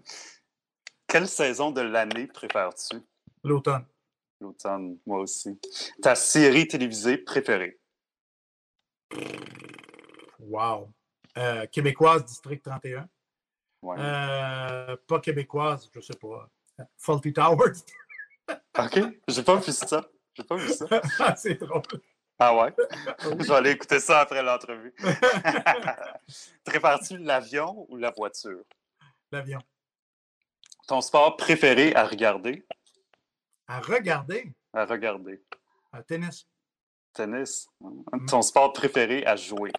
Speaker 1: [laughs] Quelle saison de l'année préfères-tu?
Speaker 2: L'automne.
Speaker 1: L'automne, moi aussi. Ta série télévisée préférée?
Speaker 2: Wow. Euh, québécoise, District 31. Ouais. Euh, pas québécoise, je sais pas. Faulty Towers.
Speaker 1: OK. J'ai pas vu ça. J'ai pas vu ça. [laughs]
Speaker 2: C'est drôle.
Speaker 1: Ah ouais? [laughs] Je vais aller écouter ça après l'entrevue. [laughs] Prépares-tu l'avion ou la voiture?
Speaker 2: L'avion.
Speaker 1: Ton sport préféré à regarder?
Speaker 2: À regarder?
Speaker 1: À regarder.
Speaker 2: À tennis.
Speaker 1: Tennis. Mm. Ton sport préféré à jouer?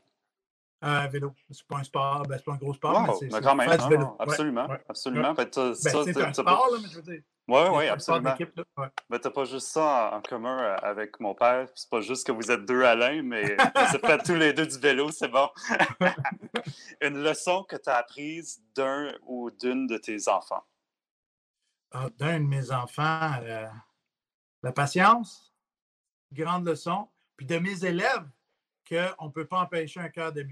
Speaker 2: Euh, vélo. C'est pas un sport, ben, c'est pas un gros sport, mais c'est
Speaker 1: quand même. absolument. absolument. Ben,
Speaker 2: ben, c'est un sport, là, mais je veux dire.
Speaker 1: Oui, oui, absolument. Mais tu n'as pas juste ça en, commun euh, avec mon père. C'est pas juste que vous êtes deux Alain, mais [laughs] vous fait tous les deux du vélo, c'est bon. [laughs] Une leçon que tu as apprise d'un ou d'une de tes enfants?
Speaker 2: Ah, d'un de mes enfants, euh, la patience, grande leçon. Puis de mes élèves, qu'on ne peut pas empêcher un cœur de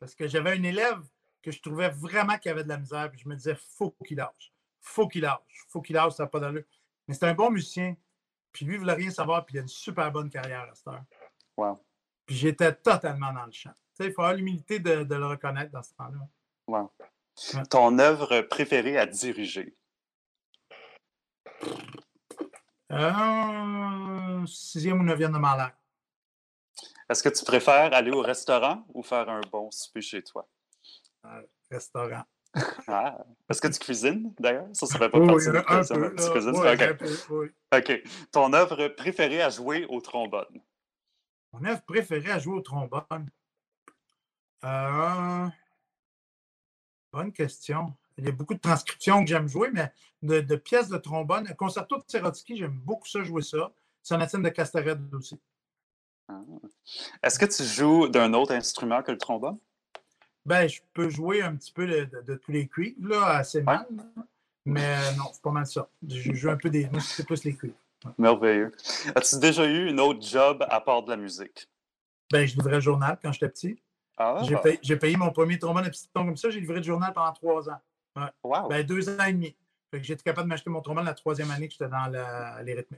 Speaker 2: Parce que j'avais un élève que je trouvais vraiment qu'il avait de la misère, puis je me disais, faut qu'il lâche faut qu'il lâche. faut qu'il lâche, ça n'a pas d'allure. Mais c'est un bon musicien. Puis lui, il ne voulait rien savoir, puis il a une super bonne carrière à cette heure.
Speaker 1: Wow.
Speaker 2: Puis j'étais totalement dans le champ. Tu sais, il faut avoir l'humilité de, le reconnaître dans ce temps-là.
Speaker 1: Wow. Ton œuvre préférée à diriger?
Speaker 2: Euh, sixième ou neuvième de ma
Speaker 1: Est-ce que tu préfères aller au restaurant ou faire un bon souper chez toi?
Speaker 2: Euh, restaurant.
Speaker 1: Ah, est-ce que tu cuisines d'ailleurs? Ça, ça fait pas partie de
Speaker 2: un peu, Tu cuisines? oui.
Speaker 1: OK. Ton œuvre préférée à jouer au trombone?
Speaker 2: Mon œuvre préférée à jouer au trombone? Euh... Bonne question. Il y a beaucoup de transcriptions que j'aime jouer, mais de, pièces de trombone. Concerto de Tserotsky, j'aime beaucoup ça, jouer ça. Sonatine de Castaret aussi.
Speaker 1: Ah. Est-ce que tu joues d'un autre instrument que le trombone?
Speaker 2: Ben, je peux jouer un petit peu de, tous les cuivres, là, assez mal. Mais non, c'est pas mal ça. Je joue un peu des. Moi, c'est plus les cuivres.
Speaker 1: Merveilleux. As-tu déjà eu une autre job à part de la musique?
Speaker 2: Ben, je livrais le journal quand j'étais petit.
Speaker 1: Ah.
Speaker 2: J'ai payé, mon premier trombone de piston comme ça. J'ai livré le journal pendant trois ans. Ben, deux ans et demi. J'étais capable de m'acheter mon trombone la troisième année que j'étais dans les rythmes.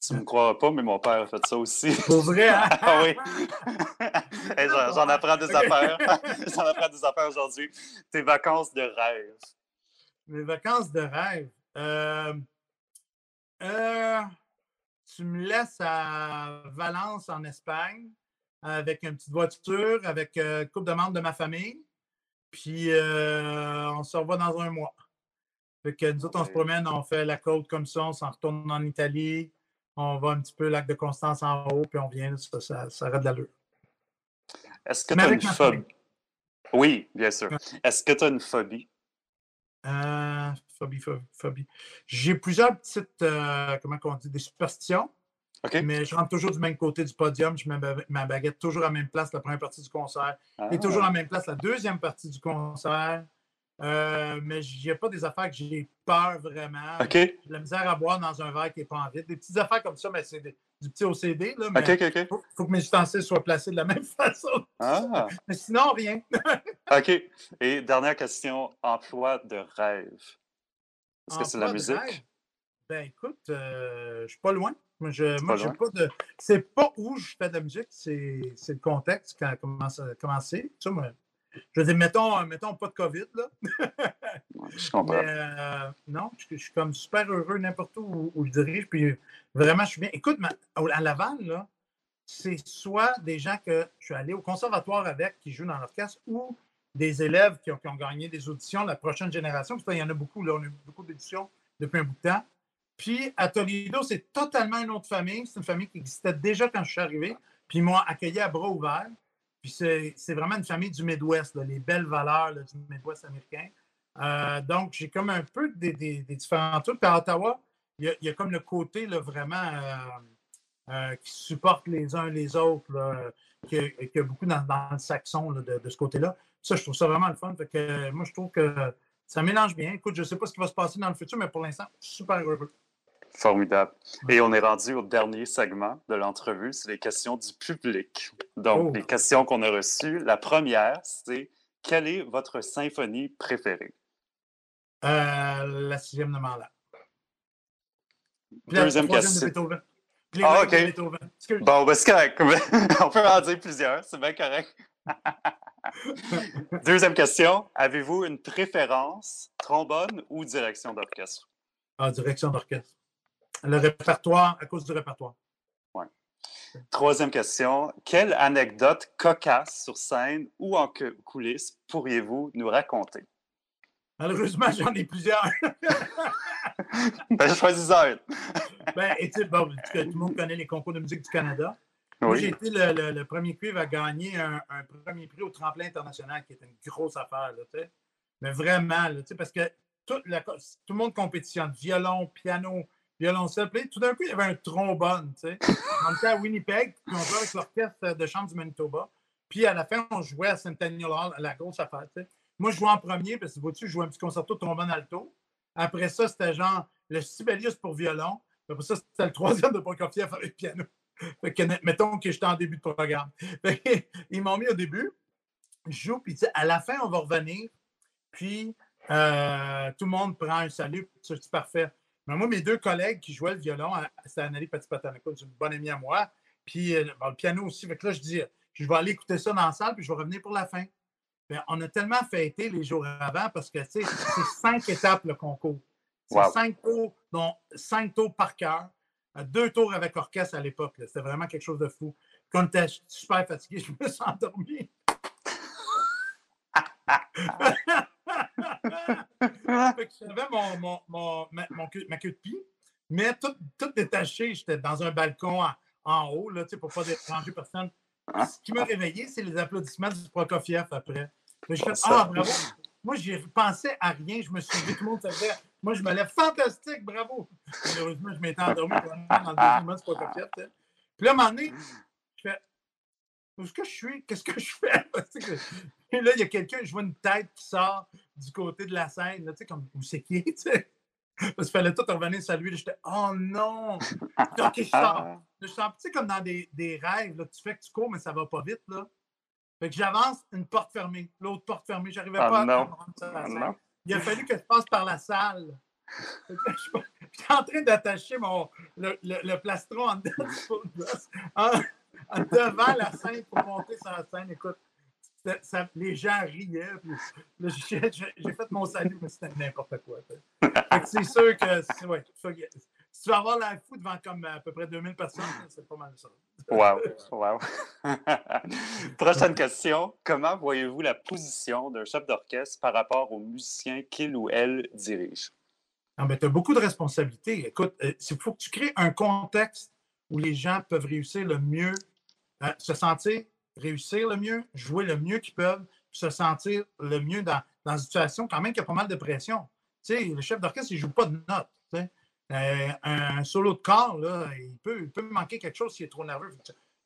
Speaker 1: Tu ne me crois pas, mais mon père a fait ça aussi. [laughs]
Speaker 2: Pour vrai, hein? [laughs]
Speaker 1: ah oui. [laughs] J'en apprends des affaires. J'en apprends des affaires aujourd'hui. Tes vacances de rêve.
Speaker 2: Mes vacances de rêve. Euh, euh, tu me laisses à Valence, en Espagne, avec une petite voiture, avec euh, une couple de membres de ma famille. Puis on se revoit dans un mois. Fait que nous autres, on se promène, on fait la côte comme ça, on s'en retourne en Italie on va un petit peu lac de Constance en haut, puis on vient, ça, ça, ça de l'allure.
Speaker 1: Est-ce que tu as une phobie? Oui, bien sûr. Est-ce que tu as une phobie?
Speaker 2: Euh, phobie, phobie, phobie. J'ai plusieurs petites, euh, comment on dit, des superstitions. Mais je rentre toujours du même côté du podium. Je mets ma baguette toujours à la même place la première partie du concert. Et toujours à la même place la deuxième partie du concert. Euh, mais a pas des affaires que j'ai peur vraiment.
Speaker 1: OK.
Speaker 2: J'ai de la misère à boire dans un verre qui n'est pas en vide. Des petites affaires comme ça, mais c'est du petit OCD. Là, mais
Speaker 1: Il
Speaker 2: faut, que mes ustensiles soient placés de la [laughs] même façon.
Speaker 1: Ah. [laughs]
Speaker 2: mais sinon, rien. [laughs]
Speaker 1: OK. Et dernière question, emploi de rêve. Est-ce que c'est la musique?
Speaker 2: Ben écoute, euh, je ne suis pas loin. Moi, je, pas de. C'est pas où je fais de la musique, c'est le contexte, quand, comment c'est. Je veux dire, mettons, euh, mettons pas de COVID, là.
Speaker 1: je comprends.
Speaker 2: Mais, euh, non, je, suis comme super heureux n'importe où, où, je dirige. Puis vraiment, je suis bien. Écoute, à Laval, là, c'est soit des gens que je suis allé au conservatoire avec qui jouent dans l'orchestre ou des élèves qui ont, qui ont, gagné des auditions, la prochaine génération. Parce qu'il y en a beaucoup, là. On a eu beaucoup d'éditions depuis un bout de temps. Puis à Toledo, c'est totalement une autre famille. C'est une famille qui existait déjà quand je suis arrivé. Puis ils m'ont accueilli à bras ouverts c'est vraiment une famille du Midwest, les belles valeurs du Midwest américain. Euh, donc, j'ai comme un peu des, différents trucs. Puis à Ottawa, il y, a, comme le côté vraiment euh, euh, qui supporte les uns les autres, qui, a beaucoup dans, le saxon de, ce côté-là. Ça, je trouve ça vraiment le fun. moi, je trouve que ça mélange bien. Écoute, je ne sais pas ce qui va se passer dans le futur, mais pour l'instant, super heureux.
Speaker 1: Formidable. Et on est rendu au dernier segment de l'entrevue, c'est les questions du public. Donc, oh. les questions qu'on a reçues. La première, c'est quelle est votre symphonie préférée?
Speaker 2: Euh, la sixième de Mahler.
Speaker 1: Deuxième question. ah, OK. Bon, ben, c'est correct. [laughs] on peut en dire plusieurs, c'est bien correct. [laughs] Deuxième question. Avez-vous une préférence, trombone ou direction d'orchestre?
Speaker 2: Ah, direction d'orchestre. Le répertoire, à cause du répertoire.
Speaker 1: Oui. Troisième question. Quelle anecdote cocasse sur scène ou en coulisses pourriez-vous nous raconter?
Speaker 2: Malheureusement, j'en ai plusieurs. [laughs]
Speaker 1: ben, choisis un.
Speaker 2: ben, et tu bon, tout le monde connaît les concours de musique du Canada. Moi, j'ai été le, premier cuivre à gagner un, premier prix au tremplin international, qui est une grosse affaire, là, Mais vraiment, là, parce que tout, tout, le monde compétitionne. Violon, piano, violoncelle. Puis tout d'un coup, il y avait un trombone, tu sais. On était à Winnipeg, puis on jouait avec l'orchestre de chambre du Manitoba. Puis à la fin, on jouait à Centennial Hall, à la grosse affaire, tu sais. Moi, je jouais en premier, parce que vois-tu, je jouais un petit concerto trombone alto. Après ça, c'était genre le Sibelius pour violon. Après ça, c'était le troisième de Prokofiev avec piano. Fait que, mettons que j'étais en début de programme. [laughs] ils m'ont mis au début, je joue, puis à la fin, on va revenir. Puis Euh, tout le monde prend un salut, c'est parfait. Mais moi, mes deux collègues qui jouaient le violon, c'était Anneli petit Patanaco, c'est une bonne amie à moi, puis le piano aussi. Fait que là, je dis, je vais aller écouter ça dans la salle, puis je vais revenir pour la fin. Bien, on a tellement fêté les jours avant parce que c'est cinq [laughs] étapes le concours. C'est cinq tours, dont cinq tours par cœur, deux tours avec orchestre à l'époque. C'était vraiment quelque chose de fou. Quand j'étais super fatigué, [laughs] je me suis endormi. [laughs] J'avais mon, mon, mon, ma, ma, queue de pied, mais tout, tout détaché. J'étais dans un balcon en, haut là, pour ne pas déranger personne. Ah. Ce qui m'a réveillé, c'est les applaudissements du Prokofiev après. J'ai fait Ah, bravo! Moi, j'ai pensé à rien. Je me suis dit, tout le monde savait. Moi, je me lève fantastique, bravo! Malheureusement, je m'étais endormi dans le deuxième du Prokofiev. Puis là, à un moment donné, je fais Où est-ce que je suis? Qu'est-ce que je fais? [laughs] Et là, il y a quelqu'un, je vois une tête qui sort du côté de la scène, tu sais, comme où c'est qui, [laughs] tu sais? Parce qu'il fallait tout revenir saluer. J'étais, oh non! [laughs] OK, je sors. Je sors, tu sais, comme dans des, des rêves, là, tu fais que tu cours, mais ça va pas vite, là. Fait que j'avance, une porte fermée, l'autre porte fermée. J'arrivais ah, pas à rentrer sur la scène. Il a fallu que je passe par la salle. J'étais en train d'attacher mon, le, le, plastron en, en, en, [laughs] devant la scène pour monter sur la scène. Écoute, les gens riaient. J'ai fait mon salut, mais c'était n'importe quoi. C'est sûr que ouais, si tu vas avoir la fou devant comme à peu près 2000 personnes, c'est pas mal ça.
Speaker 1: Wow, wow. [laughs] Prochaine question. Comment voyez-vous la position d'un chef d'orchestre par rapport aux musiciens qu'il ou elle dirige?
Speaker 2: tu as beaucoup de responsabilités. Écoute, il euh, faut que tu crées un contexte où les gens peuvent réussir le mieux, euh, se sentir réussir le mieux, jouer le mieux qu'ils peuvent, se sentir le mieux dans, dans une situation quand même qui a pas mal de pression. Tu sais, le chef d'orchestre, il ne joue pas de notes. Euh, un solo de corps, là, il, peut, il peut manquer quelque chose s'il est trop nerveux.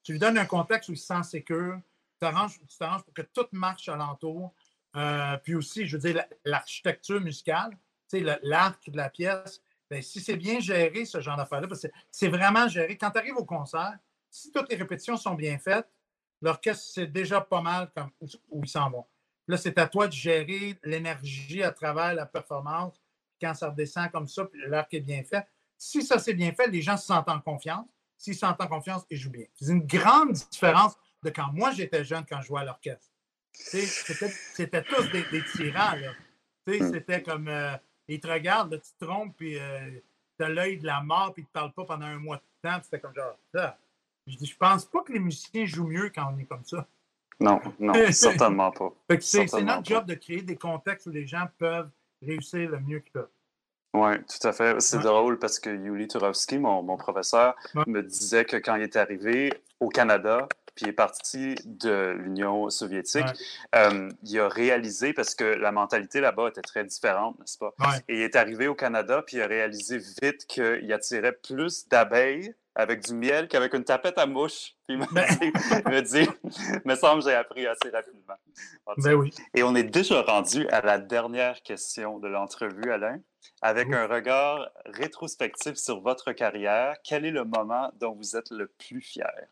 Speaker 2: Tu, lui donnes un contexte où il se sent sécure, tu t'arranges pour que tout marche alentour. Euh, puis aussi, je veux dire, l'architecture musicale, l'arc de la pièce, bien, si c'est bien géré, ce genre d'affaires-là, parce que c'est vraiment géré. Quand tu arrives au concert, si toutes les répétitions sont bien faites, l'orchestre c'est déjà pas mal comme où, ils s'en vont. Là, c'est à toi de gérer l'énergie à travers la performance. Quand ça redescend comme ça, l'arc est bien fait. Si ça c'est bien fait, les gens se sentent en confiance. S'ils se sentent en confiance, ils jouent bien. C'est une grande différence de quand moi j'étais jeune, quand je jouais à l'orchestre. C'était tous des, tyrans. Hmm. C'était comme euh, ils te regardent, tu te trompes, puis euh, tu as l'œil de la mort, puis ils ne te parlent pas pendant un mois de temps. C'était comme genre, ça. Je dis, je pense pas que les musiciens jouent mieux quand on est comme ça.
Speaker 1: Non, non, [laughs] certainement pas.
Speaker 2: C'est notre job de créer des contextes où les gens peuvent réussir le mieux qu'ils peuvent.
Speaker 1: Oui, tout à fait. C'est drôle parce que Yuli Turovsky, mon, mon professeur, me disait que quand il est arrivé au Canada, puis est parti de l'Union soviétique, euh, il a réalisé, parce que la mentalité là-bas était très différente, n'est-ce pas? Et il est arrivé au Canada, puis il a réalisé vite qu'il attirait plus d'abeilles avec du miel qu'avec une tapette à mouche. Puis il me ben. dit, me semble j'ai appris assez rapidement.
Speaker 2: Ben oui.
Speaker 1: Et on est déjà rendu à la dernière question de l'entrevue, Alain. Avec un regard rétrospectif sur votre carrière, quel est le moment dont vous êtes le plus fier?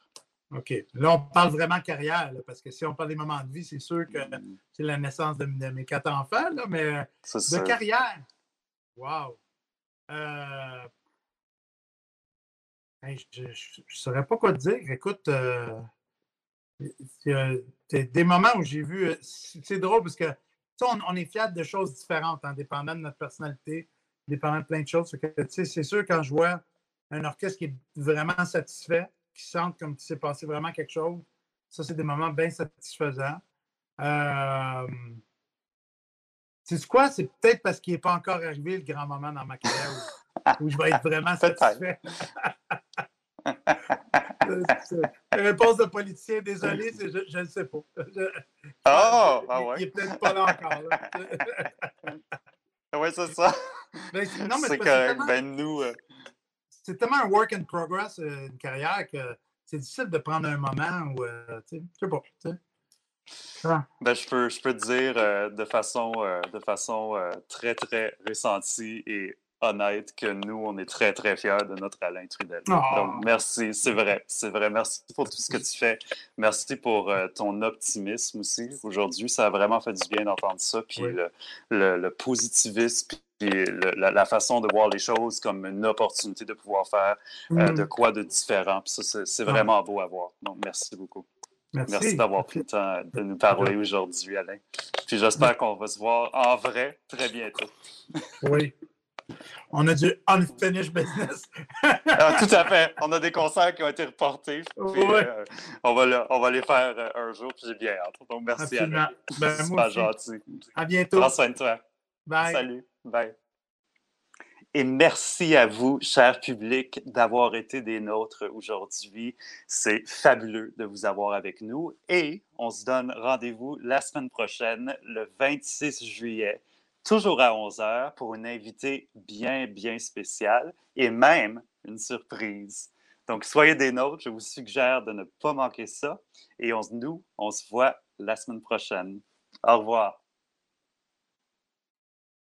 Speaker 2: OK. Là, on parle vraiment carrière, parce que si on parle des moments de vie, c'est sûr que c'est la naissance de, mes quatre enfants, là, mais de carrière. Wow. Euh, je ne saurais pas quoi te dire. Écoute, euh, des moments où j'ai vu. Euh, c'est drôle parce que on, on, est fiers de choses différentes, en dépendant de notre personnalité, dépendant de plein de choses. C'est sûr, quand je vois un orchestre qui est vraiment satisfait, qui sent comme s'est passé vraiment quelque chose, ça, c'est des moments bien satisfaisants. Euh, c'est quoi? C'est peut-être parce qu'il n'est pas encore arrivé le grand moment dans ma carrière où, je vais être vraiment [laughs] satisfait. [laughs] Réponse de politicien, désolé, je ne sais pas.
Speaker 1: oh, ah ouais.
Speaker 2: Il n'est peut-être pas là encore. [laughs]
Speaker 1: oui, c'est ça. Ben, c'est correct. Ben, nous. Euh,
Speaker 2: c'est tellement un work in progress, euh, une carrière, que c'est difficile de prendre un moment où. Euh, tu sais, je sais pas.
Speaker 1: Ah. Ben, je, peux, je peux te dire de façon, de façon très, très ressentie et honnête que nous, on est très, très fiers de notre Alain Trudel.
Speaker 2: Oh.
Speaker 1: Donc, merci, c'est vrai, c'est vrai. Merci pour tout ce que tu fais. Merci pour euh, ton optimisme aussi. Aujourd'hui, ça a vraiment fait du bien d'entendre ça. Puis
Speaker 2: Oui.
Speaker 1: le, le- le positivisme, puis la, la façon de voir les choses comme une opportunité de pouvoir faire euh,
Speaker 2: Mm.
Speaker 1: de quoi de différent. Puis ça, c'est-
Speaker 2: Ah.
Speaker 1: vraiment beau à voir. Donc, merci beaucoup.
Speaker 2: Merci.
Speaker 1: Merci d'avoir pris le temps de nous parler aujourd'hui, Alain. Puis j'espère qu'on va se voir en vrai très bientôt. [laughs]
Speaker 2: Oui. On a du unfinished business.
Speaker 1: Ah, tout à fait. On a des concerts qui ont été reportés. Puis,
Speaker 2: Ouais.
Speaker 1: euh, on, va le- on va les faire euh, un jour, puis j'ai bien hâte. Donc, merci,
Speaker 2: Absolument.
Speaker 1: Alain.
Speaker 2: Ben,
Speaker 1: super gentil.
Speaker 2: À bientôt.
Speaker 1: Prends soin de toi.
Speaker 2: Bye.
Speaker 1: Salut. Bye. Et merci à vous, cher public, d'avoir été des nôtres aujourd'hui. C'est fabuleux de vous avoir avec nous. Et on se donne rendez-vous la semaine prochaine, le 26 juillet, toujours à 11h, pour une invitée bien, bien spéciale et même une surprise. Donc, soyez des nôtres. Je vous suggère de ne pas manquer ça. Et on, nous, on se voit la semaine prochaine. Au revoir.